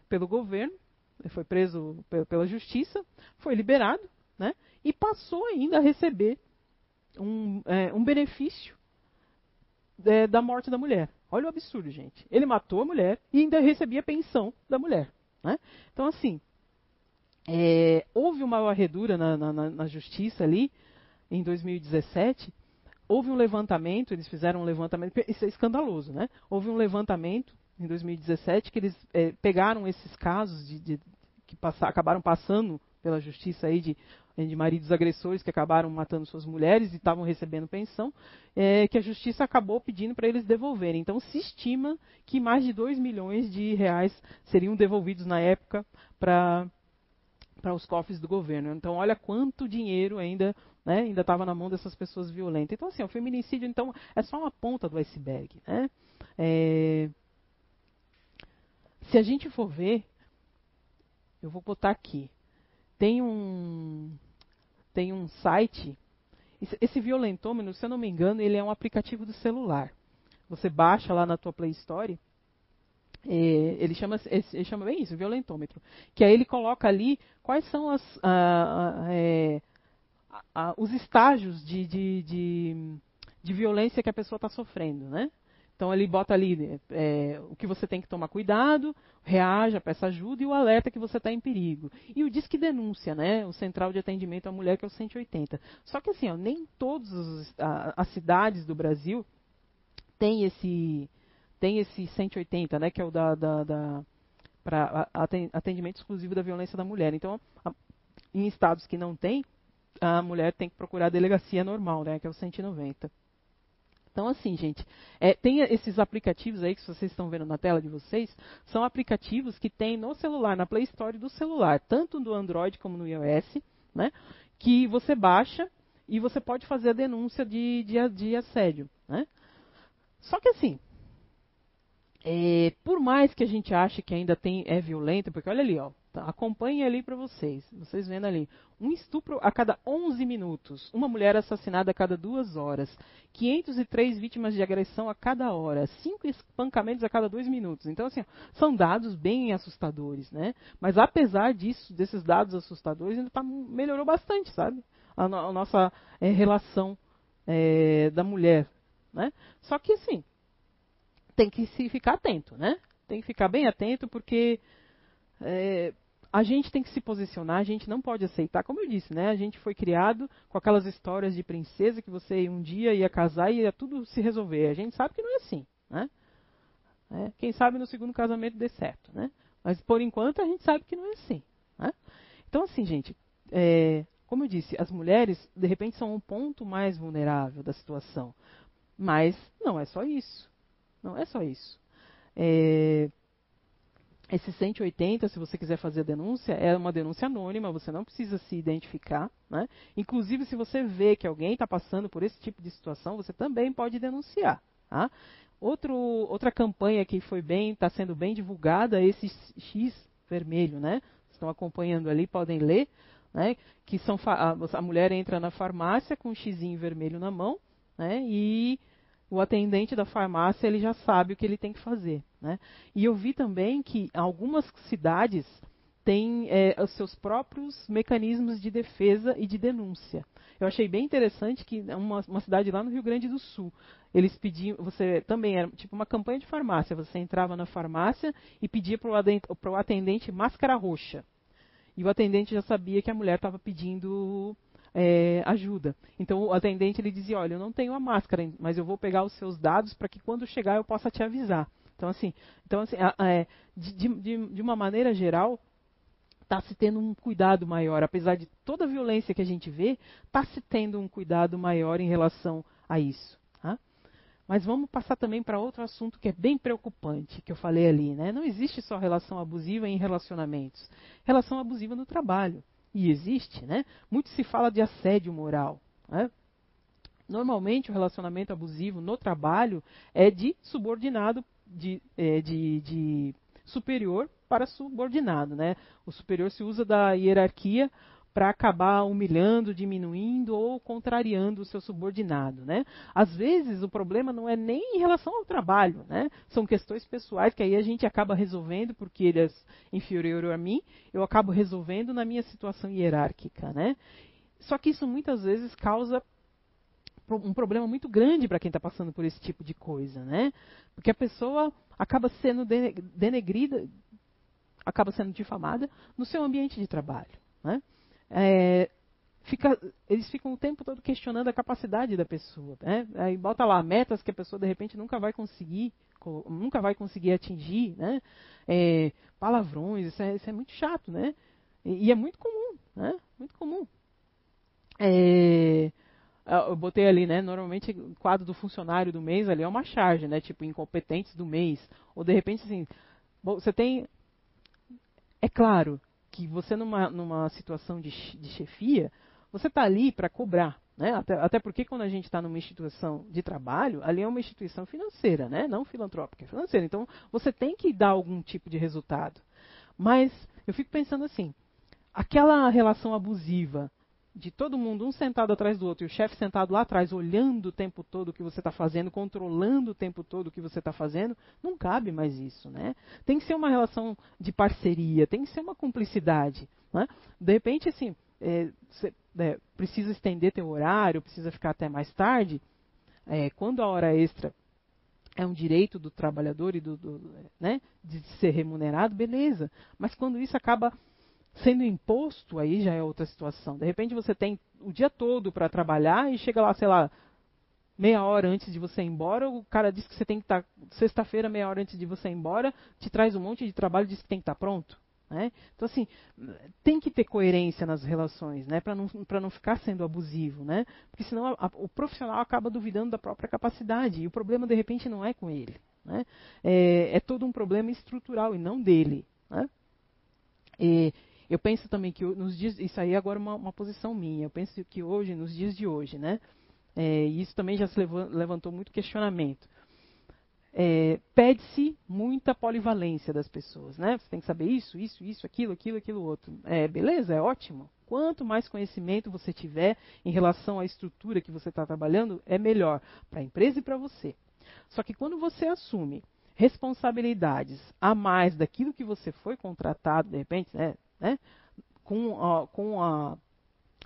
pelo governo, ele foi preso pela justiça, foi liberado né, e passou ainda a receber um, é, um benefício é, da morte da mulher. Olha o absurdo, gente. Ele matou a mulher e ainda recebia pensão da mulher. Né? Então, assim, é, houve uma varredura na, na, na, justiça ali, em 2017. Houve um levantamento, eles fizeram um levantamento, isso é escandaloso, né? Houve um levantamento em 2017 que eles é, pegaram esses casos de, de que passa, acabaram passando pela justiça aí de, de maridos agressores que acabaram matando suas mulheres e estavam recebendo pensão, é, que a justiça acabou pedindo para eles devolverem. Então se estima que mais de 2 milhões de reais seriam devolvidos na época para para os cofres do governo. Então, olha quanto dinheiro ainda né, ainda estava na mão dessas pessoas violentas. Então, assim, o feminicídio então é só uma ponta do iceberg. Né? É... Se a gente for ver, eu vou botar aqui. Tem um tem um site. Esse violentômeno, se eu não me engano, ele é um aplicativo do celular. Você baixa lá na tua Play Store é, ele, chama, ele chama bem isso, violentômetro. Que aí ele coloca ali quais são as, é, os estágios de, de, de, de, violência que a pessoa está sofrendo, né? Então ele bota ali é, o que você tem que tomar cuidado, reaja, peça ajuda e o alerta que você está em perigo. E o Disque Denúncia, né? O Central de Atendimento à Mulher, que é o 180. Só que assim, ó, nem todas as cidades do Brasil têm esse, tem esse 180, né, que é o da, da, da para atendimento exclusivo da violência da mulher. Então, a, em estados que não tem, a mulher tem que procurar a delegacia normal, né, que é o 190. Então, assim, gente, é, tem esses aplicativos aí que vocês estão vendo na tela de vocês, são aplicativos que tem no celular, na Play Store do celular, tanto do Android como no iOS, né, que você baixa e você pode fazer a denúncia de, de, de assédio, né. Só que assim, é, por mais que a gente ache que ainda tem é violento, porque olha ali, ó, acompanhe ali para vocês, vocês vendo ali, um estupro a cada 11 minutos, uma mulher assassinada a cada duas horas, 503 vítimas de agressão a cada hora, cinco espancamentos a cada dois minutos. Então, assim, são dados bem assustadores, né? Mas apesar disso, desses dados assustadores, ainda tá, melhorou bastante, sabe? A, no, a nossa é, relação é, da mulher, né? Só que, assim, tem que se ficar atento, né? Tem que ficar bem atento porque é, a gente tem que se posicionar, a gente não pode aceitar, como eu disse, né? A gente foi criado com aquelas histórias de princesa que você um dia ia casar e ia tudo se resolver. A gente sabe que não é assim, né? É, quem sabe no segundo casamento dê certo, né? Mas por enquanto a gente sabe que não é assim. Né? Então, assim, gente, é, como eu disse, as mulheres de repente são um ponto mais vulnerável da situação. Mas não é só isso. Não é só isso. É, esse 180, se você quiser fazer a denúncia, é uma denúncia anônima, você não precisa se identificar. Né? Inclusive, se você vê que alguém está passando por esse tipo de situação, você também pode denunciar. Tá? Outro, outra campanha que foi bem, está sendo bem divulgada, é esse X vermelho, né? Estão acompanhando ali, podem ler, né? Que são a, mulher entra na farmácia com um X vermelho na mão, né? E o atendente da farmácia ele já sabe o que ele tem que fazer. Né? E eu vi também que algumas cidades têm é, os seus próprios mecanismos de defesa e de denúncia. Eu achei bem interessante que uma, uma cidade lá no Rio Grande do Sul, eles pediam, você também era tipo uma campanha de farmácia, você entrava na farmácia e pedia para o atendente máscara roxa. E o atendente já sabia que a mulher estava pedindo é, ajuda. Então o atendente ele dizia, olha, eu não tenho a máscara, mas eu vou pegar os seus dados para que quando chegar eu possa te avisar. Então assim, então, assim é, de, de, de uma maneira geral, está se tendo um cuidado maior, apesar de toda a violência que a gente vê, está se tendo um cuidado maior em relação a isso. Tá? Mas vamos passar também para outro assunto que é bem preocupante, que eu falei ali. Né? Não existe só relação abusiva em relacionamentos. Relação abusiva no trabalho e existe, né? Muito se fala de assédio moral. Né? Normalmente o relacionamento abusivo no trabalho é de subordinado, de, é, de, de superior para subordinado, né? O superior se usa da hierarquia para acabar humilhando, diminuindo ou contrariando o seu subordinado, né? Às vezes o problema não é nem em relação ao trabalho, né? São questões pessoais que aí a gente acaba resolvendo porque ele é inferior a mim, eu acabo resolvendo na minha situação hierárquica, né? Só que isso muitas vezes causa um problema muito grande para quem está passando por esse tipo de coisa, né? Porque a pessoa acaba sendo denegrida, acaba sendo difamada no seu ambiente de trabalho, né? é, fica, eles ficam o tempo todo questionando a capacidade da pessoa. Né? Aí bota lá metas que a pessoa de repente nunca vai conseguir, nunca vai conseguir atingir, né? É, palavrões, isso é, isso é, muito chato, né? E, e, é muito comum, né? Muito comum. É, eu botei ali, né? Normalmente o quadro do funcionário do mês ali é uma charge, né? Tipo incompetentes do mês, ou de repente assim, você tem, é claro, que você numa, numa situação de, de chefia, você está ali para cobrar. Né? Até, até, porque quando a gente está numa instituição de trabalho, ali é uma instituição financeira, né? não filantrópica, é financeira. Então você tem que dar algum tipo de resultado. Mas eu fico pensando assim, aquela relação abusiva de todo mundo, um sentado atrás do outro, e o chefe sentado lá atrás, olhando o tempo todo o que você está fazendo, controlando o tempo todo o que você está fazendo, não cabe mais isso, né? Tem que ser uma relação de parceria, tem que ser uma cumplicidade, né? De repente, assim, é, você, é, precisa estender teu horário, precisa ficar até mais tarde, é, quando a hora extra é um direito do trabalhador e do, do né, de ser remunerado, beleza. Mas quando isso acaba sendo imposto, aí já é outra situação. De repente você tem o dia todo para trabalhar e chega lá, sei lá, meia hora antes de você ir embora, o cara diz que você tem que estar, tá, sexta-feira, meia hora antes de você ir embora, te traz um monte de trabalho e diz que tem que estar tá pronto. Né? Então, assim, tem que ter coerência nas relações, né? para não, não ficar sendo abusivo. Né? Porque senão a, a, o profissional acaba duvidando da própria capacidade. E o problema, de repente, não é com ele. Né? É, é todo um problema estrutural e não dele. Né? E, eu penso também que nos dias, isso aí é agora uma, uma posição minha. Eu penso que hoje, nos dias de hoje, né, é, isso também já se levantou muito questionamento. É, Pede-se muita polivalência das pessoas, né? Você tem que saber isso, isso, isso, aquilo, aquilo, aquilo outro. É, beleza, é ótimo. Quanto mais conhecimento você tiver em relação à estrutura que você está trabalhando, é melhor para a empresa e para você. Só que quando você assume responsabilidades a mais daquilo que você foi contratado, de repente, né, né, com, a, com, a,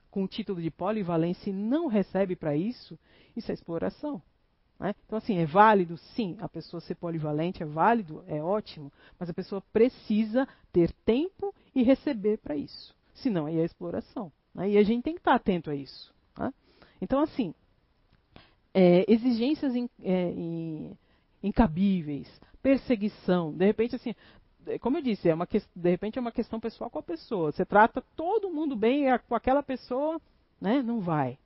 com o título de polivalência e não recebe para isso, isso é exploração. Né? Então, assim, é válido, sim, a pessoa ser polivalente, é válido, é ótimo, mas a pessoa precisa ter tempo e receber para isso. Senão, aí é exploração. Né? E a gente tem que estar atento a isso. Né? Então, assim, é, exigências in, é, in, incabíveis, perseguição, de repente, assim, como eu disse, é uma, de repente é uma questão pessoal com a pessoa. Você trata todo mundo bem com aquela pessoa, né? Não vai.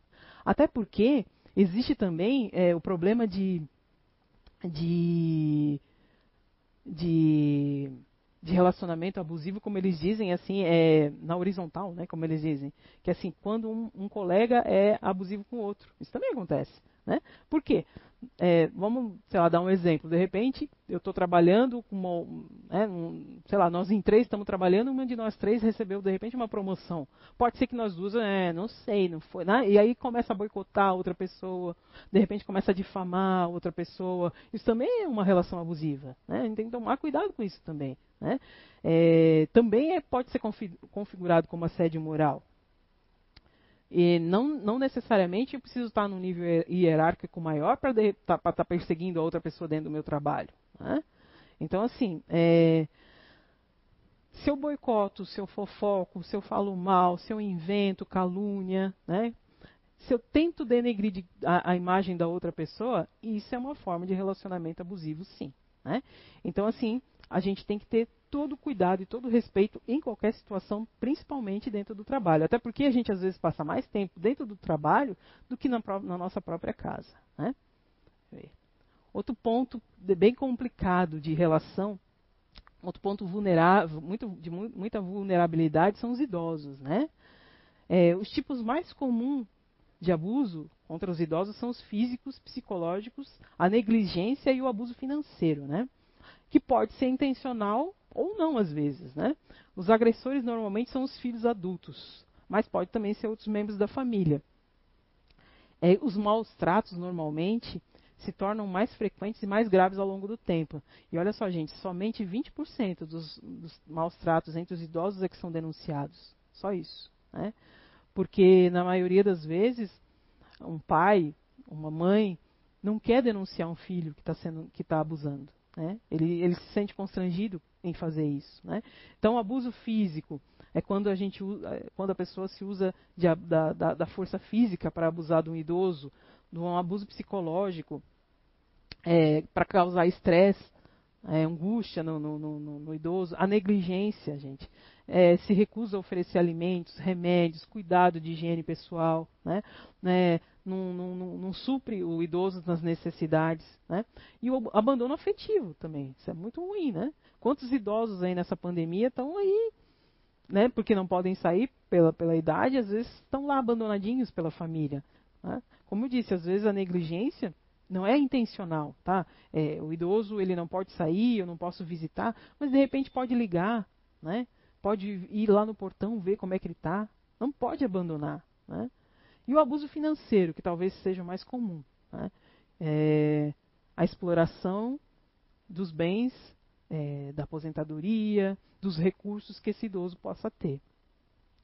Até porque existe também é, o problema de, de, de, de, relacionamento abusivo, como eles dizem, assim, é, na horizontal, né? Como eles dizem. Que assim, quando um, um colega é abusivo com o outro. Isso também acontece. Né? Por quê? É, vamos, sei lá, dar um exemplo. De repente, eu estou trabalhando com uma, né, um, sei lá, nós em três estamos trabalhando, uma de nós três recebeu de repente uma promoção. Pode ser que nós duas, é, não sei, não foi, né? E aí começa a boicotar outra pessoa, de repente começa a difamar outra pessoa. Isso também é uma relação abusiva, né? A gente tem que tomar cuidado com isso também, né? É, também é, pode ser configurado como assédio moral. E não, não necessariamente eu preciso estar num nível hierárquico maior para estar tá, tá perseguindo a outra pessoa dentro do meu trabalho. Né? Então, assim, é, se eu boicoto, se eu fofoco, se eu falo mal, se eu invento calúnia, né? se eu tento denegrir a, a, imagem da outra pessoa, isso é uma forma de relacionamento abusivo, sim. Né? Então, assim, a gente tem que ter todo cuidado e todo respeito em qualquer situação, principalmente dentro do trabalho. Até porque a gente às vezes passa mais tempo dentro do trabalho do que na, na nossa própria casa. Né? Outro ponto bem complicado de relação, outro ponto vulnerável, muito, de muita vulnerabilidade são os idosos. Né? É, os tipos mais comuns de abuso contra os idosos são os físicos, psicológicos, a negligência e o abuso financeiro. Né? que pode ser intencional ou não às vezes, né? Os agressores normalmente são os filhos adultos, mas pode também ser outros membros da família. É, os maus tratos normalmente se tornam mais frequentes e mais graves ao longo do tempo. E olha só, gente, somente 20% dos, dos maus tratos entre os idosos é que são denunciados. Só isso. Né? Porque, na maioria das vezes, um pai, uma mãe, não quer denunciar um filho que está tá abusando. Né? Ele, ele se sente constrangido em fazer isso. Né? Então, abuso físico é quando a gente é, quando a pessoa se usa de, da, da, da, força física para abusar de um idoso, de um abuso psicológico é, para causar estresse, é, angústia no, no, no, no, idoso, a negligência, gente. É, se recusa a oferecer alimentos, remédios, cuidado de higiene pessoal, né? né? Não, não, não, não, supre o idoso nas necessidades, né? E o abandono afetivo também, isso é muito ruim, né? Quantos idosos aí nessa pandemia estão aí, né? Porque não podem sair pela, pela idade, às vezes estão lá abandonadinhos pela família. Né? Como eu disse, às vezes a negligência não é intencional, tá? É, o idoso ele não pode sair, eu não posso visitar, mas de repente pode ligar, né? Pode ir lá no portão ver como é que ele está. Não pode abandonar, né? E o abuso financeiro, que talvez seja o mais comum, né? É, a exploração dos bens é, da aposentadoria, dos recursos que esse idoso possa ter.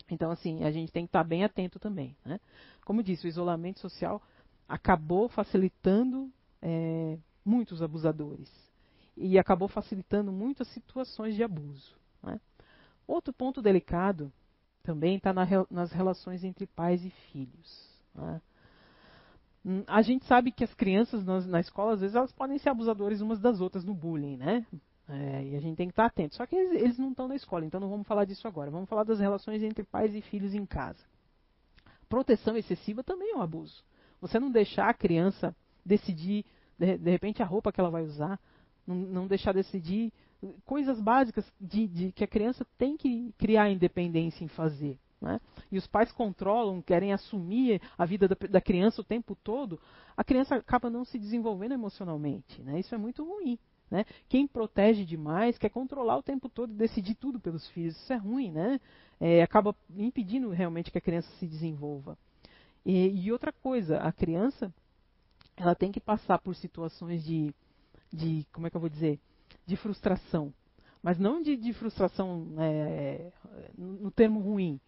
Então, assim, a gente tem que estar bem atento também. Né? Como disse, o isolamento social acabou facilitando é, muitos abusadores e acabou facilitando muitas situações de abuso. Né? Outro ponto delicado também está na, nas relações entre pais e filhos. Né? Hum, a gente sabe que as crianças na escola, às vezes, elas podem ser abusadores umas das outras no bullying, né? É, e a gente tem que estar atento. Só que eles, eles não estão na escola, então não vamos falar disso agora. Vamos falar das relações entre pais e filhos em casa. Proteção excessiva também é um abuso. Você não deixar a criança decidir, de, de repente, a roupa que ela vai usar, não, não deixar decidir coisas básicas de, de, que a criança tem que criar independência em fazer. Né? E os pais controlam, querem assumir a vida da, da, criança o tempo todo, a criança acaba não se desenvolvendo emocionalmente. Né? Isso é muito ruim. Né? Quem protege demais quer controlar o tempo todo e decidir tudo pelos filhos. Isso é ruim, né? É, acaba impedindo realmente que a criança se desenvolva. E, e, outra coisa, a criança ela tem que passar por situações de, de como é que eu vou dizer, de frustração, mas não de, de frustração é, no termo ruim,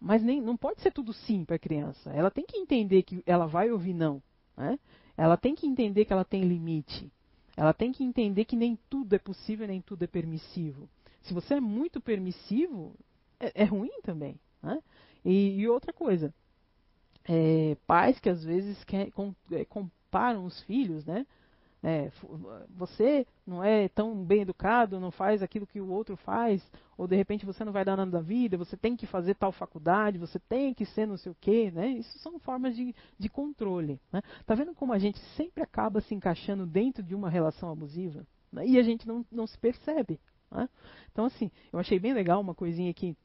mas nem não pode ser tudo sim para a criança. Ela tem que entender que ela vai ouvir não, né? Ela tem que entender que ela tem limite. Ela tem que entender que nem tudo é possível, nem tudo é permissivo. Se você é muito permissivo, é, é ruim também. Né? E, e outra coisa, é, pais que às vezes quer, com, é, comparam os filhos, né? É, você não é tão bem educado, não faz aquilo que o outro faz, ou de repente você não vai dar nada da vida, você tem que fazer tal faculdade, você tem que ser não sei o quê, né? Isso são formas de, de controle. Né? Tá vendo como a gente sempre acaba se encaixando dentro de uma relação abusiva? Né? E a gente não, não se percebe. Né? Então, assim, eu achei bem legal uma coisinha que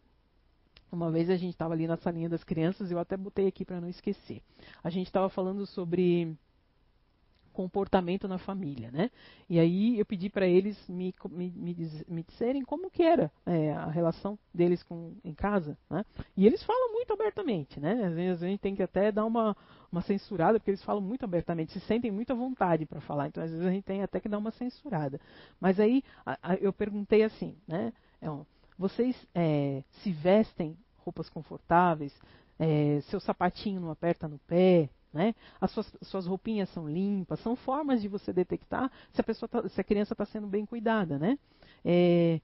uma vez a gente estava ali na salinha das crianças, eu até botei aqui para não esquecer. A gente estava falando sobre comportamento na família, né? E aí eu pedi para eles me, me, me, diz, me, disserem como que era é, a relação deles com, em casa, né? E eles falam muito abertamente, né? Às vezes a gente tem que até dar uma, uma censurada, porque eles falam muito abertamente, se sentem muita vontade para falar, então às vezes a gente tem até que dar uma censurada. Mas aí a, a, eu perguntei assim, né? É, vocês é, se vestem roupas confortáveis, é, seu sapatinho não aperta no pé, né? As suas, suas, roupinhas são limpas, são formas de você detectar se a, pessoa tá, se a criança está sendo bem cuidada, né? É,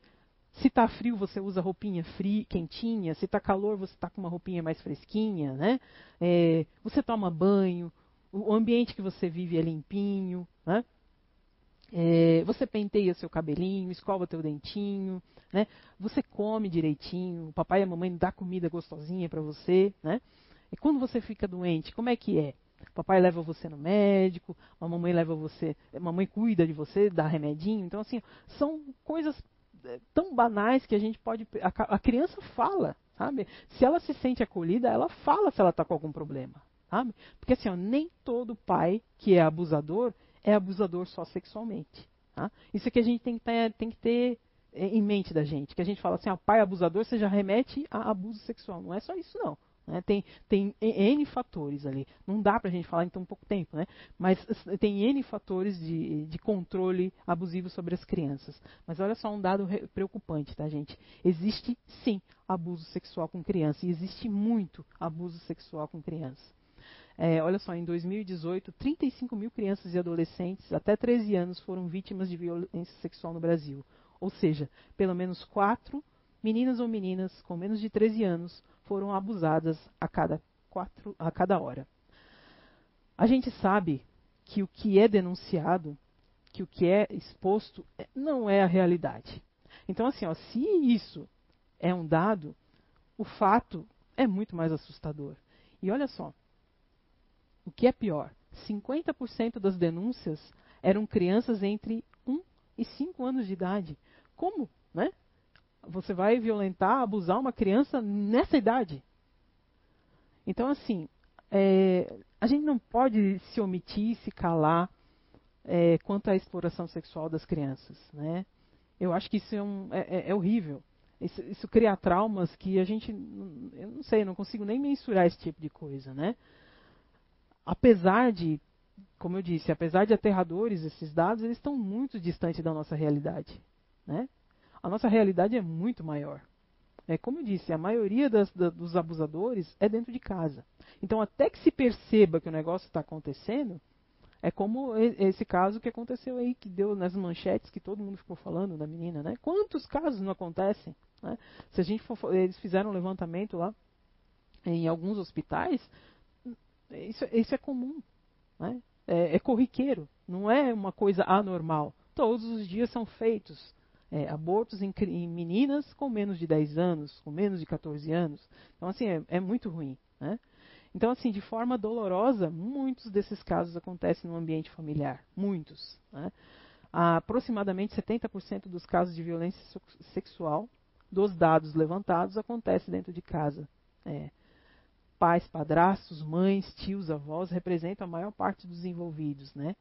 se está frio, você usa roupinha fria, quentinha. Se está calor, você está com uma roupinha mais fresquinha, né? É, você toma banho, o ambiente que você vive é limpinho, né? É, você penteia seu cabelinho, escova teu dentinho, né? Você come direitinho, o papai e a mamãe dá comida gostosinha para você, né? E quando você fica doente, como é que é? O papai leva você no médico, a mamãe leva você, a mamãe cuida de você, dá remedinho. Então assim, são coisas é, tão banais que a gente pode a, a criança fala, sabe? Se ela se sente acolhida, ela fala se ela está com algum problema, sabe? Porque assim, ó, nem todo pai que é abusador é abusador só sexualmente. Tá? Isso que a gente tem que ter, tem que ter em mente da gente, que a gente fala assim, ah, pai abusador, você já remete a abuso sexual. Não é só isso, não. Né? Tem, tem N fatores ali. Não dá para a gente falar em tão pouco tempo, né? Mas tem N fatores de, de controle abusivo sobre as crianças. Mas olha só um dado preocupante, tá, gente? Existe sim abuso sexual com criança e existe muito abuso sexual com criança. É, olha só, em 2018, 35 mil crianças e adolescentes até 13 anos foram vítimas de violência sexual no Brasil. Ou seja, pelo menos quatro meninas ou meninas com menos de 13 anos foram abusadas a cada, quatro, a cada hora. A gente sabe que o que é denunciado, que o que é exposto, é, não é a realidade. Então, assim, ó, se isso é um dado, o fato é muito mais assustador. E olha só, o que é pior, 50% das denúncias eram crianças entre 1 e 5 anos de idade. Como, né? Você vai violentar, abusar uma criança nessa idade? Então, assim, é, a gente não pode se omitir, se calar é, quanto à exploração sexual das crianças, né? Eu acho que isso é, um, é, é, é horrível. Isso, isso, cria traumas que a gente, eu não sei, não consigo nem mensurar esse tipo de coisa, né? apesar de, como eu disse, apesar de aterradores esses dados, eles estão muito distantes da nossa realidade. Né? A nossa realidade é muito maior. É, como eu disse, a maioria das, da, dos abusadores é dentro de casa. Então, até que se perceba que o negócio está acontecendo, é como esse caso que aconteceu aí, que deu nas manchetes, que todo mundo ficou falando da menina, né? Quantos casos não acontecem? Né? Se a gente for, eles fizeram um levantamento lá em alguns hospitais, isso, isso é comum, né? é, é, corriqueiro, não é uma coisa anormal. Todos os dias são feitos é, abortos em, em, meninas com menos de 10 anos, com menos de 14 anos. Então, assim, é, é muito ruim. Né? Então, assim, de forma dolorosa, muitos desses casos acontecem no ambiente familiar. Muitos. Né? Aproximadamente 70% dos casos de violência sexual, dos dados levantados, acontece dentro de casa. É, pais, padrastos, mães, tios, avós representam a maior parte dos envolvidos, né?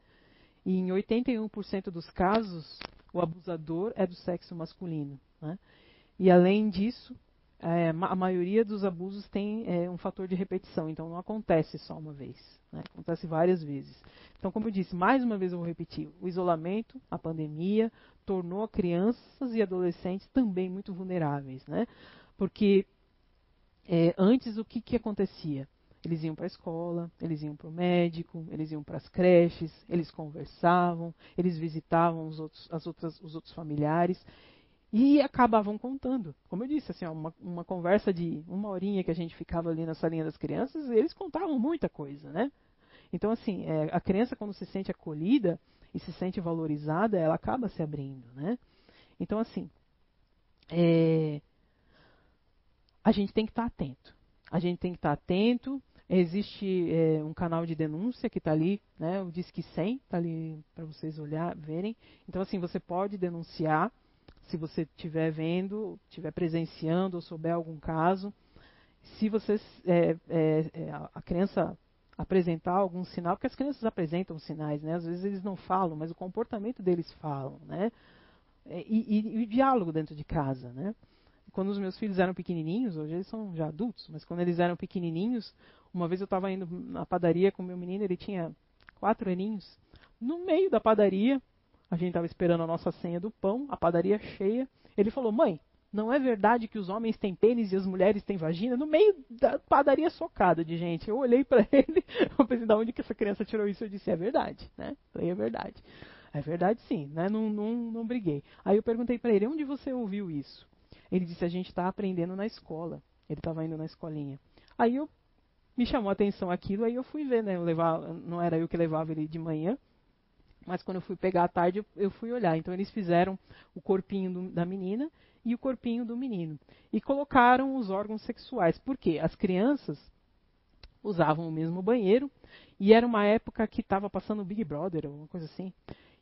E em 81% dos casos, o abusador é do sexo masculino. Né? E além disso, é, a maioria dos abusos tem é, um fator de repetição, então não acontece só uma vez, né? acontece várias vezes. Então, como eu disse, mais uma vez eu vou repetir: o isolamento, a pandemia, tornou crianças e adolescentes também muito vulneráveis, né? Porque é, antes, o que, que acontecia? Eles iam para a escola, eles iam para o médico, eles iam para as creches, eles conversavam, eles visitavam os outros, as outras, os outros familiares e acabavam contando. Como eu disse, assim, uma, uma conversa de uma horinha que a gente ficava ali na salinha das crianças, eles contavam muita coisa, né? Então, assim, é, a criança quando se sente acolhida e se sente valorizada, ela acaba se abrindo, né? Então, assim, é, a gente tem que estar atento. A gente tem que estar atento. Existe é, um canal de denúncia que está ali, né, o Disque 100, está ali para vocês olhar, verem. Então, assim, você pode denunciar se você estiver vendo, estiver presenciando ou souber algum caso. Se você, é, é, é, a criança apresentar algum sinal, porque as crianças apresentam sinais, né? Às vezes eles não falam, mas o comportamento deles falam, né? É, e, e, e o diálogo dentro de casa, né? Quando os meus filhos eram pequenininhos, hoje eles são já adultos, mas quando eles eram pequenininhos, uma vez eu estava indo na padaria com meu menino, ele tinha quatro aninhos. No meio da padaria, a gente estava esperando a nossa senha do pão, a padaria cheia. Ele falou: Mãe, não é verdade que os homens têm pênis e as mulheres têm vagina? No meio da padaria socada de gente. Eu olhei para ele, eu pensei: da onde que essa criança tirou isso? Eu disse: É verdade, né? Falei: É verdade. É verdade, sim, né? Não, não, não briguei. Aí eu perguntei para ele: Onde você ouviu isso? Ele disse: a gente está aprendendo na escola. Ele estava indo na escolinha. Aí eu me chamou a atenção aquilo, aí eu fui ver, né? Eu levava, não era eu que levava ele de manhã, mas quando eu fui pegar à tarde, eu, eu fui olhar. Então eles fizeram o corpinho do, da menina e o corpinho do menino e colocaram os órgãos sexuais. Por quê? As crianças usavam o mesmo banheiro e era uma época que estava passando o Big Brother, alguma coisa assim.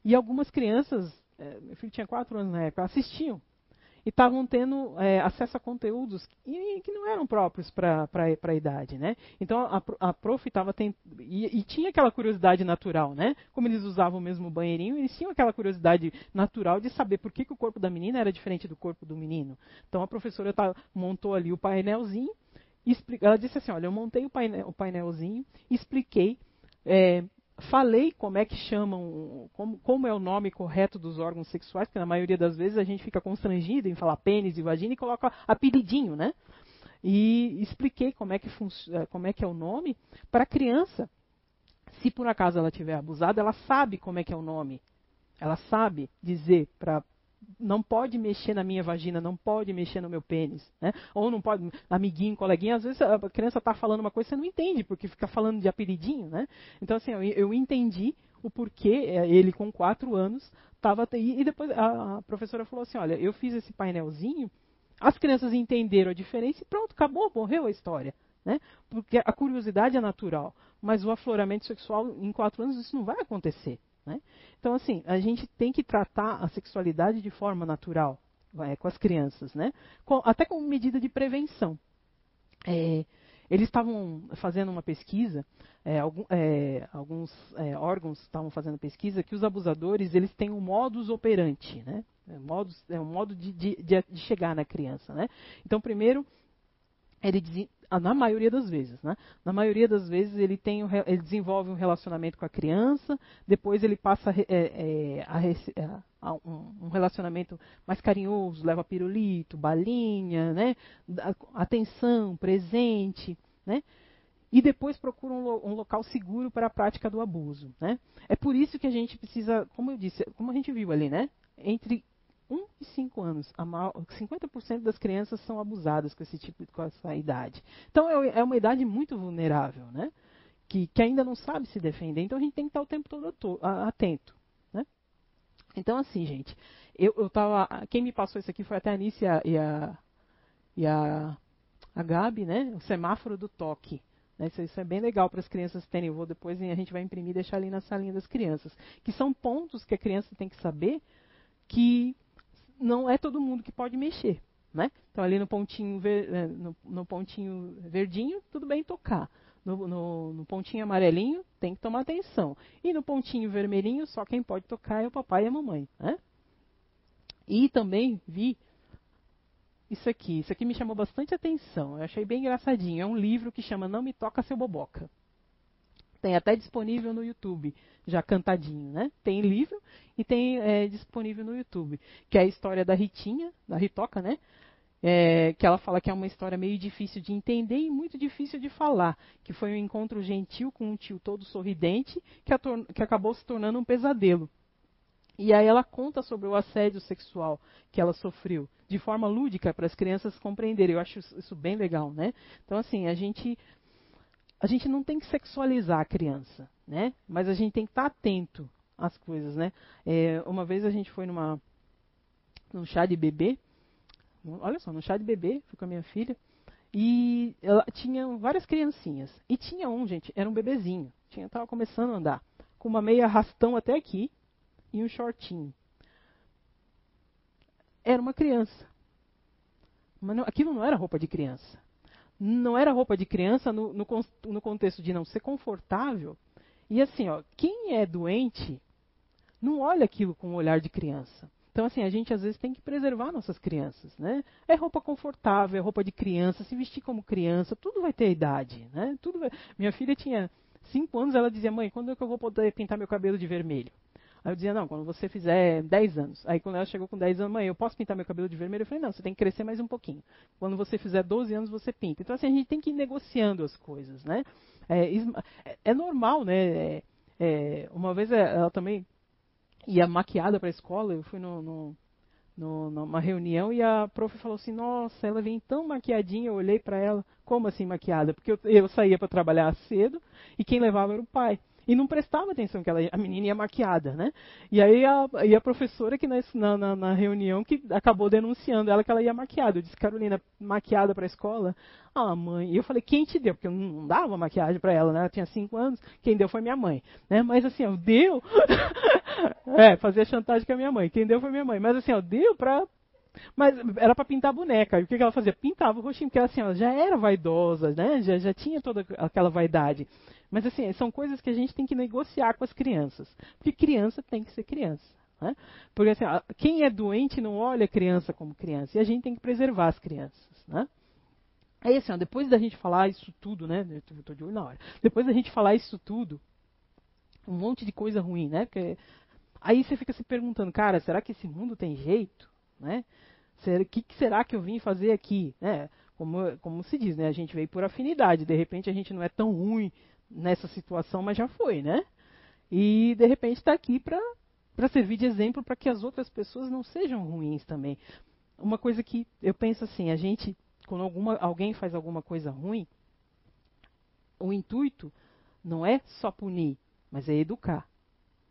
E algumas crianças, é, meu filho tinha quatro anos na época, assistiam e estavam tendo é, acesso a conteúdos que, que não eram próprios para a idade, né? Então a, a prof estava tendo e, e, tinha aquela curiosidade natural, né? Como eles usavam o mesmo banheirinho, eles tinham aquela curiosidade natural de saber por que, que o corpo da menina era diferente do corpo do menino. Então a professora tá, montou ali o painelzinho, ela disse assim, olha, eu montei o, painel, o painelzinho, expliquei é, falei como é que chamam, como, como, é o nome correto dos órgãos sexuais, porque na maioria das vezes a gente fica constrangido em falar pênis e vagina e coloca apelidinho, né? E expliquei como é que, eh, como é, que é o nome para a criança. Se por acaso ela tiver abusada, ela sabe como é que é o nome. Ela sabe dizer para não pode mexer na minha vagina, não pode mexer no meu pênis, né? Ou não pode, amiguinho, coleguinha, às vezes a criança está falando uma coisa e você não entende, porque fica falando de apelidinho, né? Então, assim, eu, eu entendi o porquê é, ele com quatro anos estava... E depois a, a professora falou assim, olha, eu fiz esse painelzinho, as crianças entenderam a diferença e pronto, acabou, morreu a história. Né? Porque a curiosidade é natural, mas o afloramento sexual em quatro anos isso não vai acontecer. Né? Então, assim, a gente tem que tratar a sexualidade de forma natural é, com as crianças, né? Com, até como medida de prevenção. É, eles estavam fazendo uma pesquisa, é, algum, é, alguns é, órgãos estavam fazendo pesquisa que os abusadores eles têm um modus operandi, né? É, modus, é um modo de, de, de, chegar na criança, né? Então, primeiro, ele ah, na maioria das vezes, né? Na maioria das vezes ele tem um, ele desenvolve um relacionamento com a criança, depois ele passa é, é, a, a, um, um, relacionamento mais carinhoso, leva pirulito, balinha, né? Atenção, presente, né? E depois procura um, um local seguro para a prática do abuso, né? É por isso que a gente precisa, como eu disse, como a gente viu ali, né? Entre 1 e 5 anos, 50% das crianças são abusadas com esse tipo com essa idade. Então é, é uma idade muito vulnerável, né? Que, que, ainda não sabe se defender. Então a gente tem que estar o tempo todo atento, né? Então assim, gente, eu, eu tava, quem me passou isso aqui foi até a Anice e a, e a, a Gabi, né? O semáforo do toque. Né? Isso, isso, é bem legal para as crianças terem. Eu vou depois a gente vai imprimir e deixar ali na salinha das crianças. Que são pontos que a criança tem que saber que não é todo mundo que pode mexer. Né? Então ali no pontinho, ver, é, no, no, pontinho verdinho, tudo bem tocar. No, no, no, pontinho amarelinho, tem que tomar atenção. E no pontinho vermelhinho, só quem pode tocar é o papai e a mamãe. Né? E também vi isso aqui. Isso aqui me chamou bastante atenção. Eu achei bem engraçadinho. É um livro que chama Não Me Toca Seu Boboca. Tem até disponível no YouTube, já cantadinho, né? Tem livro e tem é, disponível no YouTube, que é a história da Ritinha, da Ritoca, né? É, que ela fala que é uma história meio difícil de entender e muito difícil de falar, que foi um encontro gentil com um tio todo sorridente que, que acabou se tornando um pesadelo. E aí ela conta sobre o assédio sexual que ela sofreu, de forma lúdica para as crianças compreenderem. Eu acho isso bem legal, né? Então assim, a gente a gente não tem que sexualizar a criança, né? Mas a gente tem que estar atento às coisas, né? É, uma vez a gente foi numa num chá de bebê, olha só, no chá de bebê, fui com a minha filha, e ela tinha várias criancinhas. E tinha um, gente, era um bebezinho, tinha tava começando a andar, com uma meia rastão até aqui e um shortinho. Era uma criança. Mas não, aquilo não era roupa de criança não era roupa de criança no, no, no contexto de não ser confortável. E assim, ó, quem é doente não olha aquilo com um olhar de criança. Então, assim, a gente às vezes tem que preservar nossas crianças, né? É roupa confortável, é roupa de criança, se vestir como criança, tudo vai ter idade, né? Tudo vai... Minha filha tinha cinco anos, ela dizia, mãe, quando é que eu vou poder pintar meu cabelo de vermelho? Aí eu dizia, não, quando você fizer 10 anos. Aí quando ela chegou com 10 anos, mãe, eu posso pintar meu cabelo de vermelho? Eu falei, não, você tem que crescer mais um pouquinho. Quando você fizer 12 anos, você pinta. Então, assim, a gente tem que ir negociando as coisas, né? É, é, é normal, né? É, é uma vez é, ela também ia maquiada para a escola, eu fui no, no, no, numa reunião e a prof falou assim, nossa, ela vem tão maquiadinha, eu olhei para ela, como assim maquiada? Porque eu, eu saía para trabalhar cedo e quem levava era o pai e não prestava atenção que ela, a menina ia maquiada, né? E aí a, e a professora que na, na, na, reunião que acabou denunciando ela que ela ia maquiada. Eu disse, Carolina, maquiada para a escola? Ah, mãe. E eu falei, quem te deu? Porque eu não dava maquiagem para ela, né? Ela tinha cinco anos, quem deu foi minha mãe, né? Mas assim, ó, deu... é, fazia chantagem com a minha mãe. Quem deu foi minha mãe. Mas assim, ó, deu para Mas era para pintar boneca. E o que, que ela fazia? Pintava o rostinho, porque assim, ela já era vaidosa, né? Já, já tinha toda aquela vaidade. Mas assim, são coisas que a gente tem que negociar com as crianças. Porque criança tem que ser criança. Né? Porque assim, quem é doente não olha a criança como criança. E a gente tem que preservar as crianças. Né? Aí assim, ó, depois da gente falar isso tudo, né? Eu tô de olho na hora. Depois da gente falar isso tudo, um monte de coisa ruim, né? Porque aí você fica se perguntando, cara, será que esse mundo tem jeito? Né? O que, que, será que eu vim fazer aqui? Né? Como, como se diz, né? A gente veio por afinidade. De repente a gente não é tão ruim nessa situação, mas já foi, né? E de repente está aqui para servir de exemplo para que as outras pessoas não sejam ruins também. Uma coisa que eu penso assim, a gente, quando alguma, alguém faz alguma coisa ruim, o intuito não é só punir, mas é educar.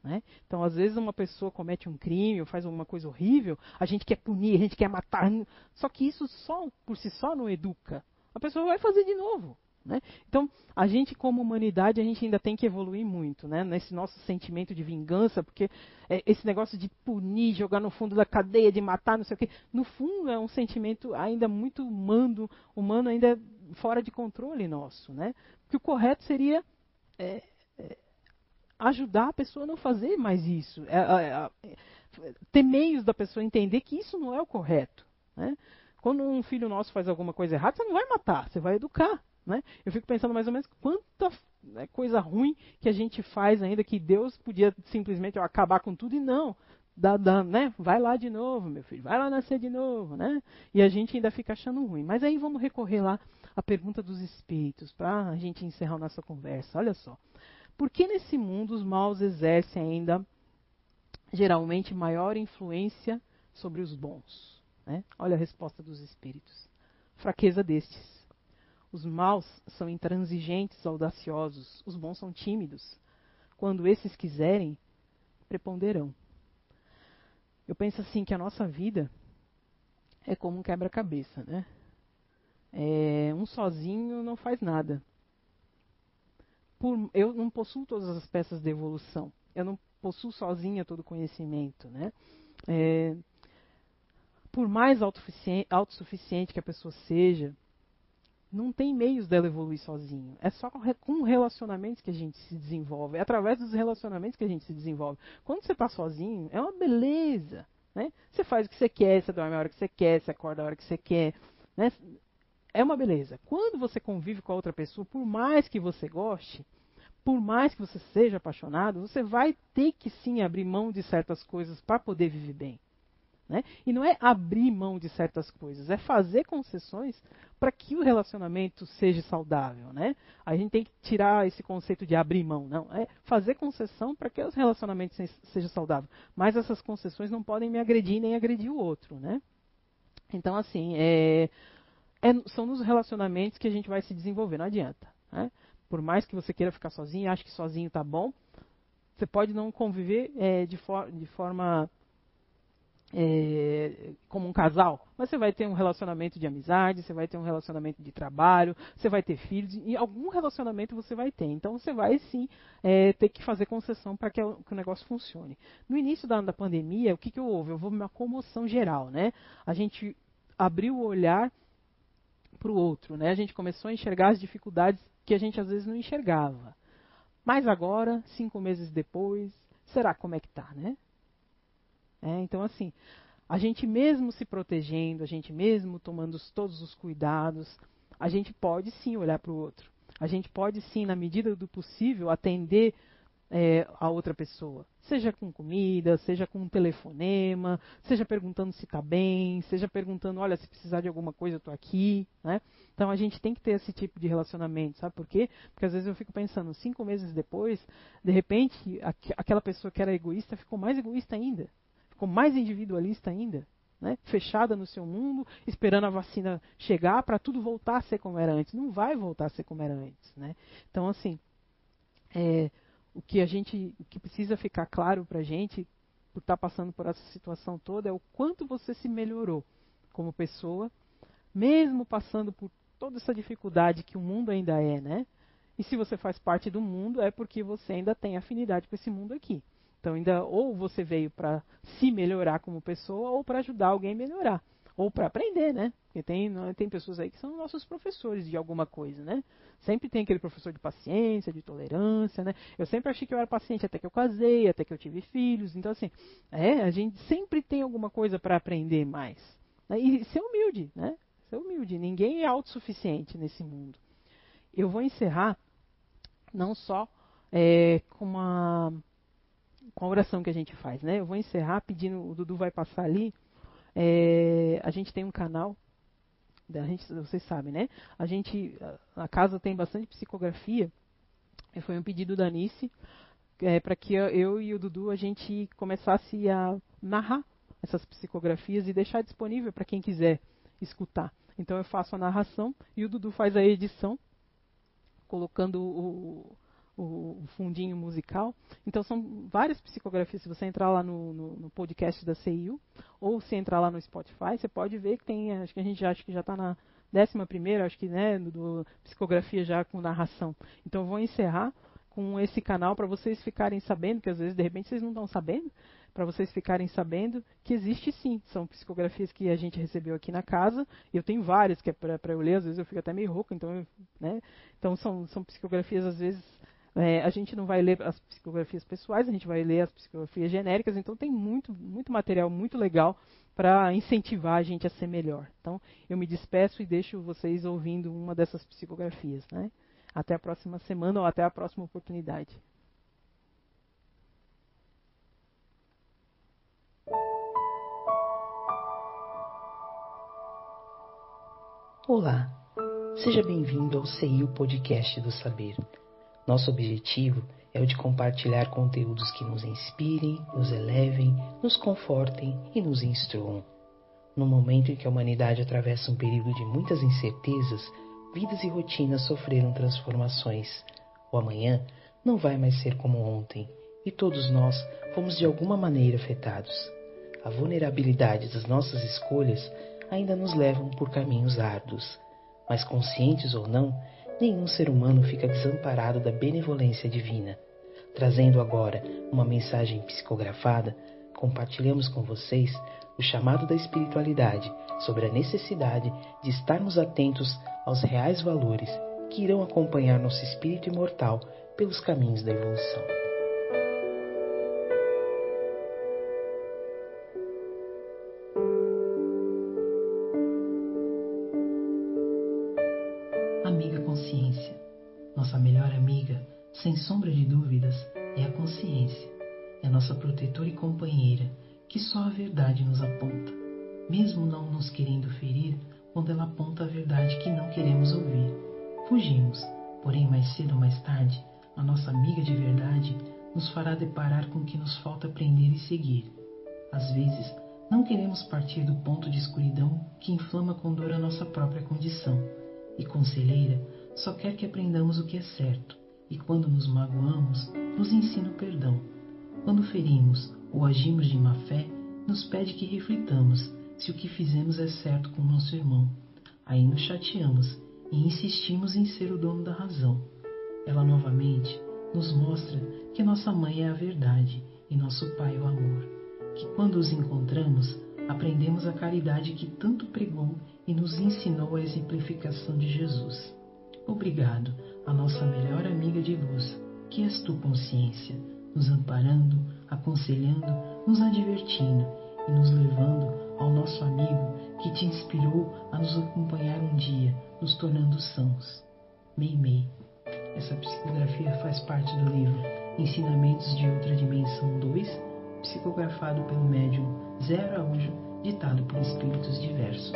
Né? Então, às vezes, uma pessoa comete um crime ou faz alguma coisa horrível, a gente quer punir, a gente quer matar. Só que isso só por si só não educa. A pessoa vai fazer de novo. Né? Então, a gente, como humanidade, a gente ainda tem que evoluir muito né? nesse nosso sentimento de vingança, porque é, esse negócio de punir, jogar no fundo da cadeia, de matar, não sei o quê, no fundo é um sentimento ainda muito humano, humano ainda fora de controle nosso. Né? Porque o correto seria é, é, ajudar a pessoa a não fazer mais isso, é, é, é, ter meios da pessoa entender que isso não é o correto. Né? Quando um filho nosso faz alguma coisa errada, você não vai matar, você vai educar. Né? Eu fico pensando mais ou menos quanta né, coisa ruim que a gente faz ainda, que Deus podia simplesmente acabar com tudo e não. Dá, dá, né? Vai lá de novo, meu filho, vai lá nascer de novo, né? E a gente ainda fica achando ruim. Mas aí vamos recorrer lá à pergunta dos espíritos, para a gente encerrar a nossa conversa. Olha só. Por que nesse mundo os maus exercem ainda geralmente maior influência sobre os bons? Né? Olha a resposta dos espíritos. Fraqueza destes os maus são intransigentes, audaciosos, os bons são tímidos. Quando esses quiserem, preponderão. Eu penso assim que a nossa vida é como um quebra-cabeça, né? É, um sozinho não faz nada. Por, eu não possuo todas as peças de evolução. Eu não possuo sozinha todo o conhecimento, né? É, por mais autossuficiente que a pessoa seja, não tem meios dela evoluir sozinho. É só com relacionamentos que a gente se desenvolve. É através dos relacionamentos que a gente se desenvolve. Quando você está sozinho, é uma beleza. Né? Você faz o que você quer, você dorme a hora que você quer, você acorda a hora que você quer. Né? É uma beleza. Quando você convive com a outra pessoa, por mais que você goste, por mais que você seja apaixonado, você vai ter que sim abrir mão de certas coisas para poder viver bem. Né? E não é abrir mão de certas coisas, é fazer concessões para que o relacionamento seja saudável. Né? A gente tem que tirar esse conceito de abrir mão, não. É fazer concessão para que os relacionamentos sejam saudáveis. Mas essas concessões não podem me agredir nem agredir o outro. Né? Então, assim, é, é, são nos relacionamentos que a gente vai se desenvolver, não adianta. Né? Por mais que você queira ficar sozinho, ache que sozinho está bom, você pode não conviver é, de, for, de forma é, como um casal, mas você vai ter um relacionamento de amizade, você vai ter um relacionamento de trabalho, você vai ter filhos, e algum relacionamento você vai ter. Então você vai sim é, ter que fazer concessão para que, que, o negócio funcione. No início da, da pandemia, o que, que houve? Houve uma comoção geral, né? A gente abriu o olhar para o outro, né? A gente começou a enxergar as dificuldades que a gente às vezes não enxergava. Mas agora, cinco meses depois, será como é que tá, né? É, então, assim, a gente mesmo se protegendo, a gente mesmo tomando todos os cuidados, a gente pode sim olhar para o outro. A gente pode sim, na medida do possível, atender é, a outra pessoa. Seja com comida, seja com um telefonema, seja perguntando se está bem, seja perguntando, olha, se precisar de alguma coisa, eu estou aqui. Né? Então a gente tem que ter esse tipo de relacionamento, sabe por quê? Porque às vezes eu fico pensando, cinco meses depois, de repente, aqu aquela pessoa que era egoísta ficou mais egoísta ainda ficou mais individualista ainda, né? fechada no seu mundo, esperando a vacina chegar para tudo voltar a ser como era antes. Não vai voltar a ser como era antes. Né? Então, assim, é, o que a gente, o que precisa ficar claro para a gente, por estar tá passando por essa situação toda, é o quanto você se melhorou como pessoa, mesmo passando por toda essa dificuldade que o mundo ainda é, né? E se você faz parte do mundo, é porque você ainda tem afinidade com esse mundo aqui. Então, ainda ou você veio para se melhorar como pessoa ou para ajudar alguém a melhorar. Ou para aprender, né? Porque tem, tem pessoas aí que são nossos professores de alguma coisa, né? Sempre tem aquele professor de paciência, de tolerância, né? Eu sempre achei que eu era paciente até que eu casei, até que eu tive filhos. Então, assim, é, a gente sempre tem alguma coisa para aprender mais. Né? E ser humilde, né? Ser humilde. Ninguém é autossuficiente nesse mundo. Eu vou encerrar não só é, com uma com a oração que a gente faz, né? Eu vou encerrar pedindo, o Dudu vai passar ali. É, a gente tem um canal, a gente, vocês sabem, né? A gente, a casa tem bastante psicografia. Foi um pedido da Anice é, para que eu e o Dudu a gente começasse a narrar essas psicografias e deixar disponível para quem quiser escutar. Então eu faço a narração e o Dudu faz a edição, colocando o, o, fundinho musical. Então são várias psicografias. Se você entrar lá no, no, no, podcast da CIU, ou se entrar lá no Spotify, você pode ver que tem, acho que a gente já, acho que já está na décima primeira, acho que, né, do, psicografia já com narração. Então vou encerrar com esse canal para vocês ficarem sabendo, que às vezes de repente vocês não estão sabendo, para vocês ficarem sabendo que existe sim. São psicografias que a gente recebeu aqui na casa. Eu tenho várias que é para eu ler, às vezes eu fico até meio rouco, então, né? Então são, são psicografias às vezes é, a gente não vai ler as psicografias pessoais, a gente vai ler as psicografias genéricas, então tem muito, muito material muito legal para incentivar a gente a ser melhor. Então, eu me despeço e deixo vocês ouvindo uma dessas psicografias. Né? Até a próxima semana ou até a próxima oportunidade. Olá, seja bem-vindo ao CEIU Podcast do Saber. Nosso objetivo é o de compartilhar conteúdos que nos inspirem, nos elevem, nos confortem e nos instruam. No momento em que a humanidade atravessa um período de muitas incertezas, vidas e rotinas sofreram transformações. O amanhã não vai mais ser como ontem, e todos nós fomos de alguma maneira afetados. A vulnerabilidade das nossas escolhas ainda nos levam por caminhos árduos, mas conscientes ou não, nenhum ser humano fica desamparado da benevolência divina. Trazendo agora uma mensagem psicografada, compartilhamos com vocês o chamado da espiritualidade sobre a necessidade de estarmos atentos aos reais valores que irão acompanhar nosso espírito imortal pelos caminhos da evolução. Seguir. Às vezes, não queremos partir do ponto de escuridão que inflama com dor a nossa própria condição, e conselheira só quer que aprendamos o que é certo, e quando nos magoamos, nos ensina o perdão. Quando ferimos ou agimos de má fé, nos pede que reflitamos se o que fizemos é certo com nosso irmão. Aí nos chateamos e insistimos em ser o dono da razão. Ela novamente nos mostra que nossa mãe é a verdade e nosso pai o amor. Que quando os encontramos, aprendemos a caridade que tanto pregou e nos ensinou a exemplificação de Jesus. Obrigado a nossa melhor amiga de luz, que és tu, consciência, nos amparando, aconselhando, nos advertindo e nos levando ao nosso amigo que te inspirou a nos acompanhar um dia, nos tornando sãos. Meimei. Essa psicografia faz parte do livro Ensinamentos de Outra Dimensão 2, psicografado pelo médium Zé Araújo, ditado por espíritos diversos.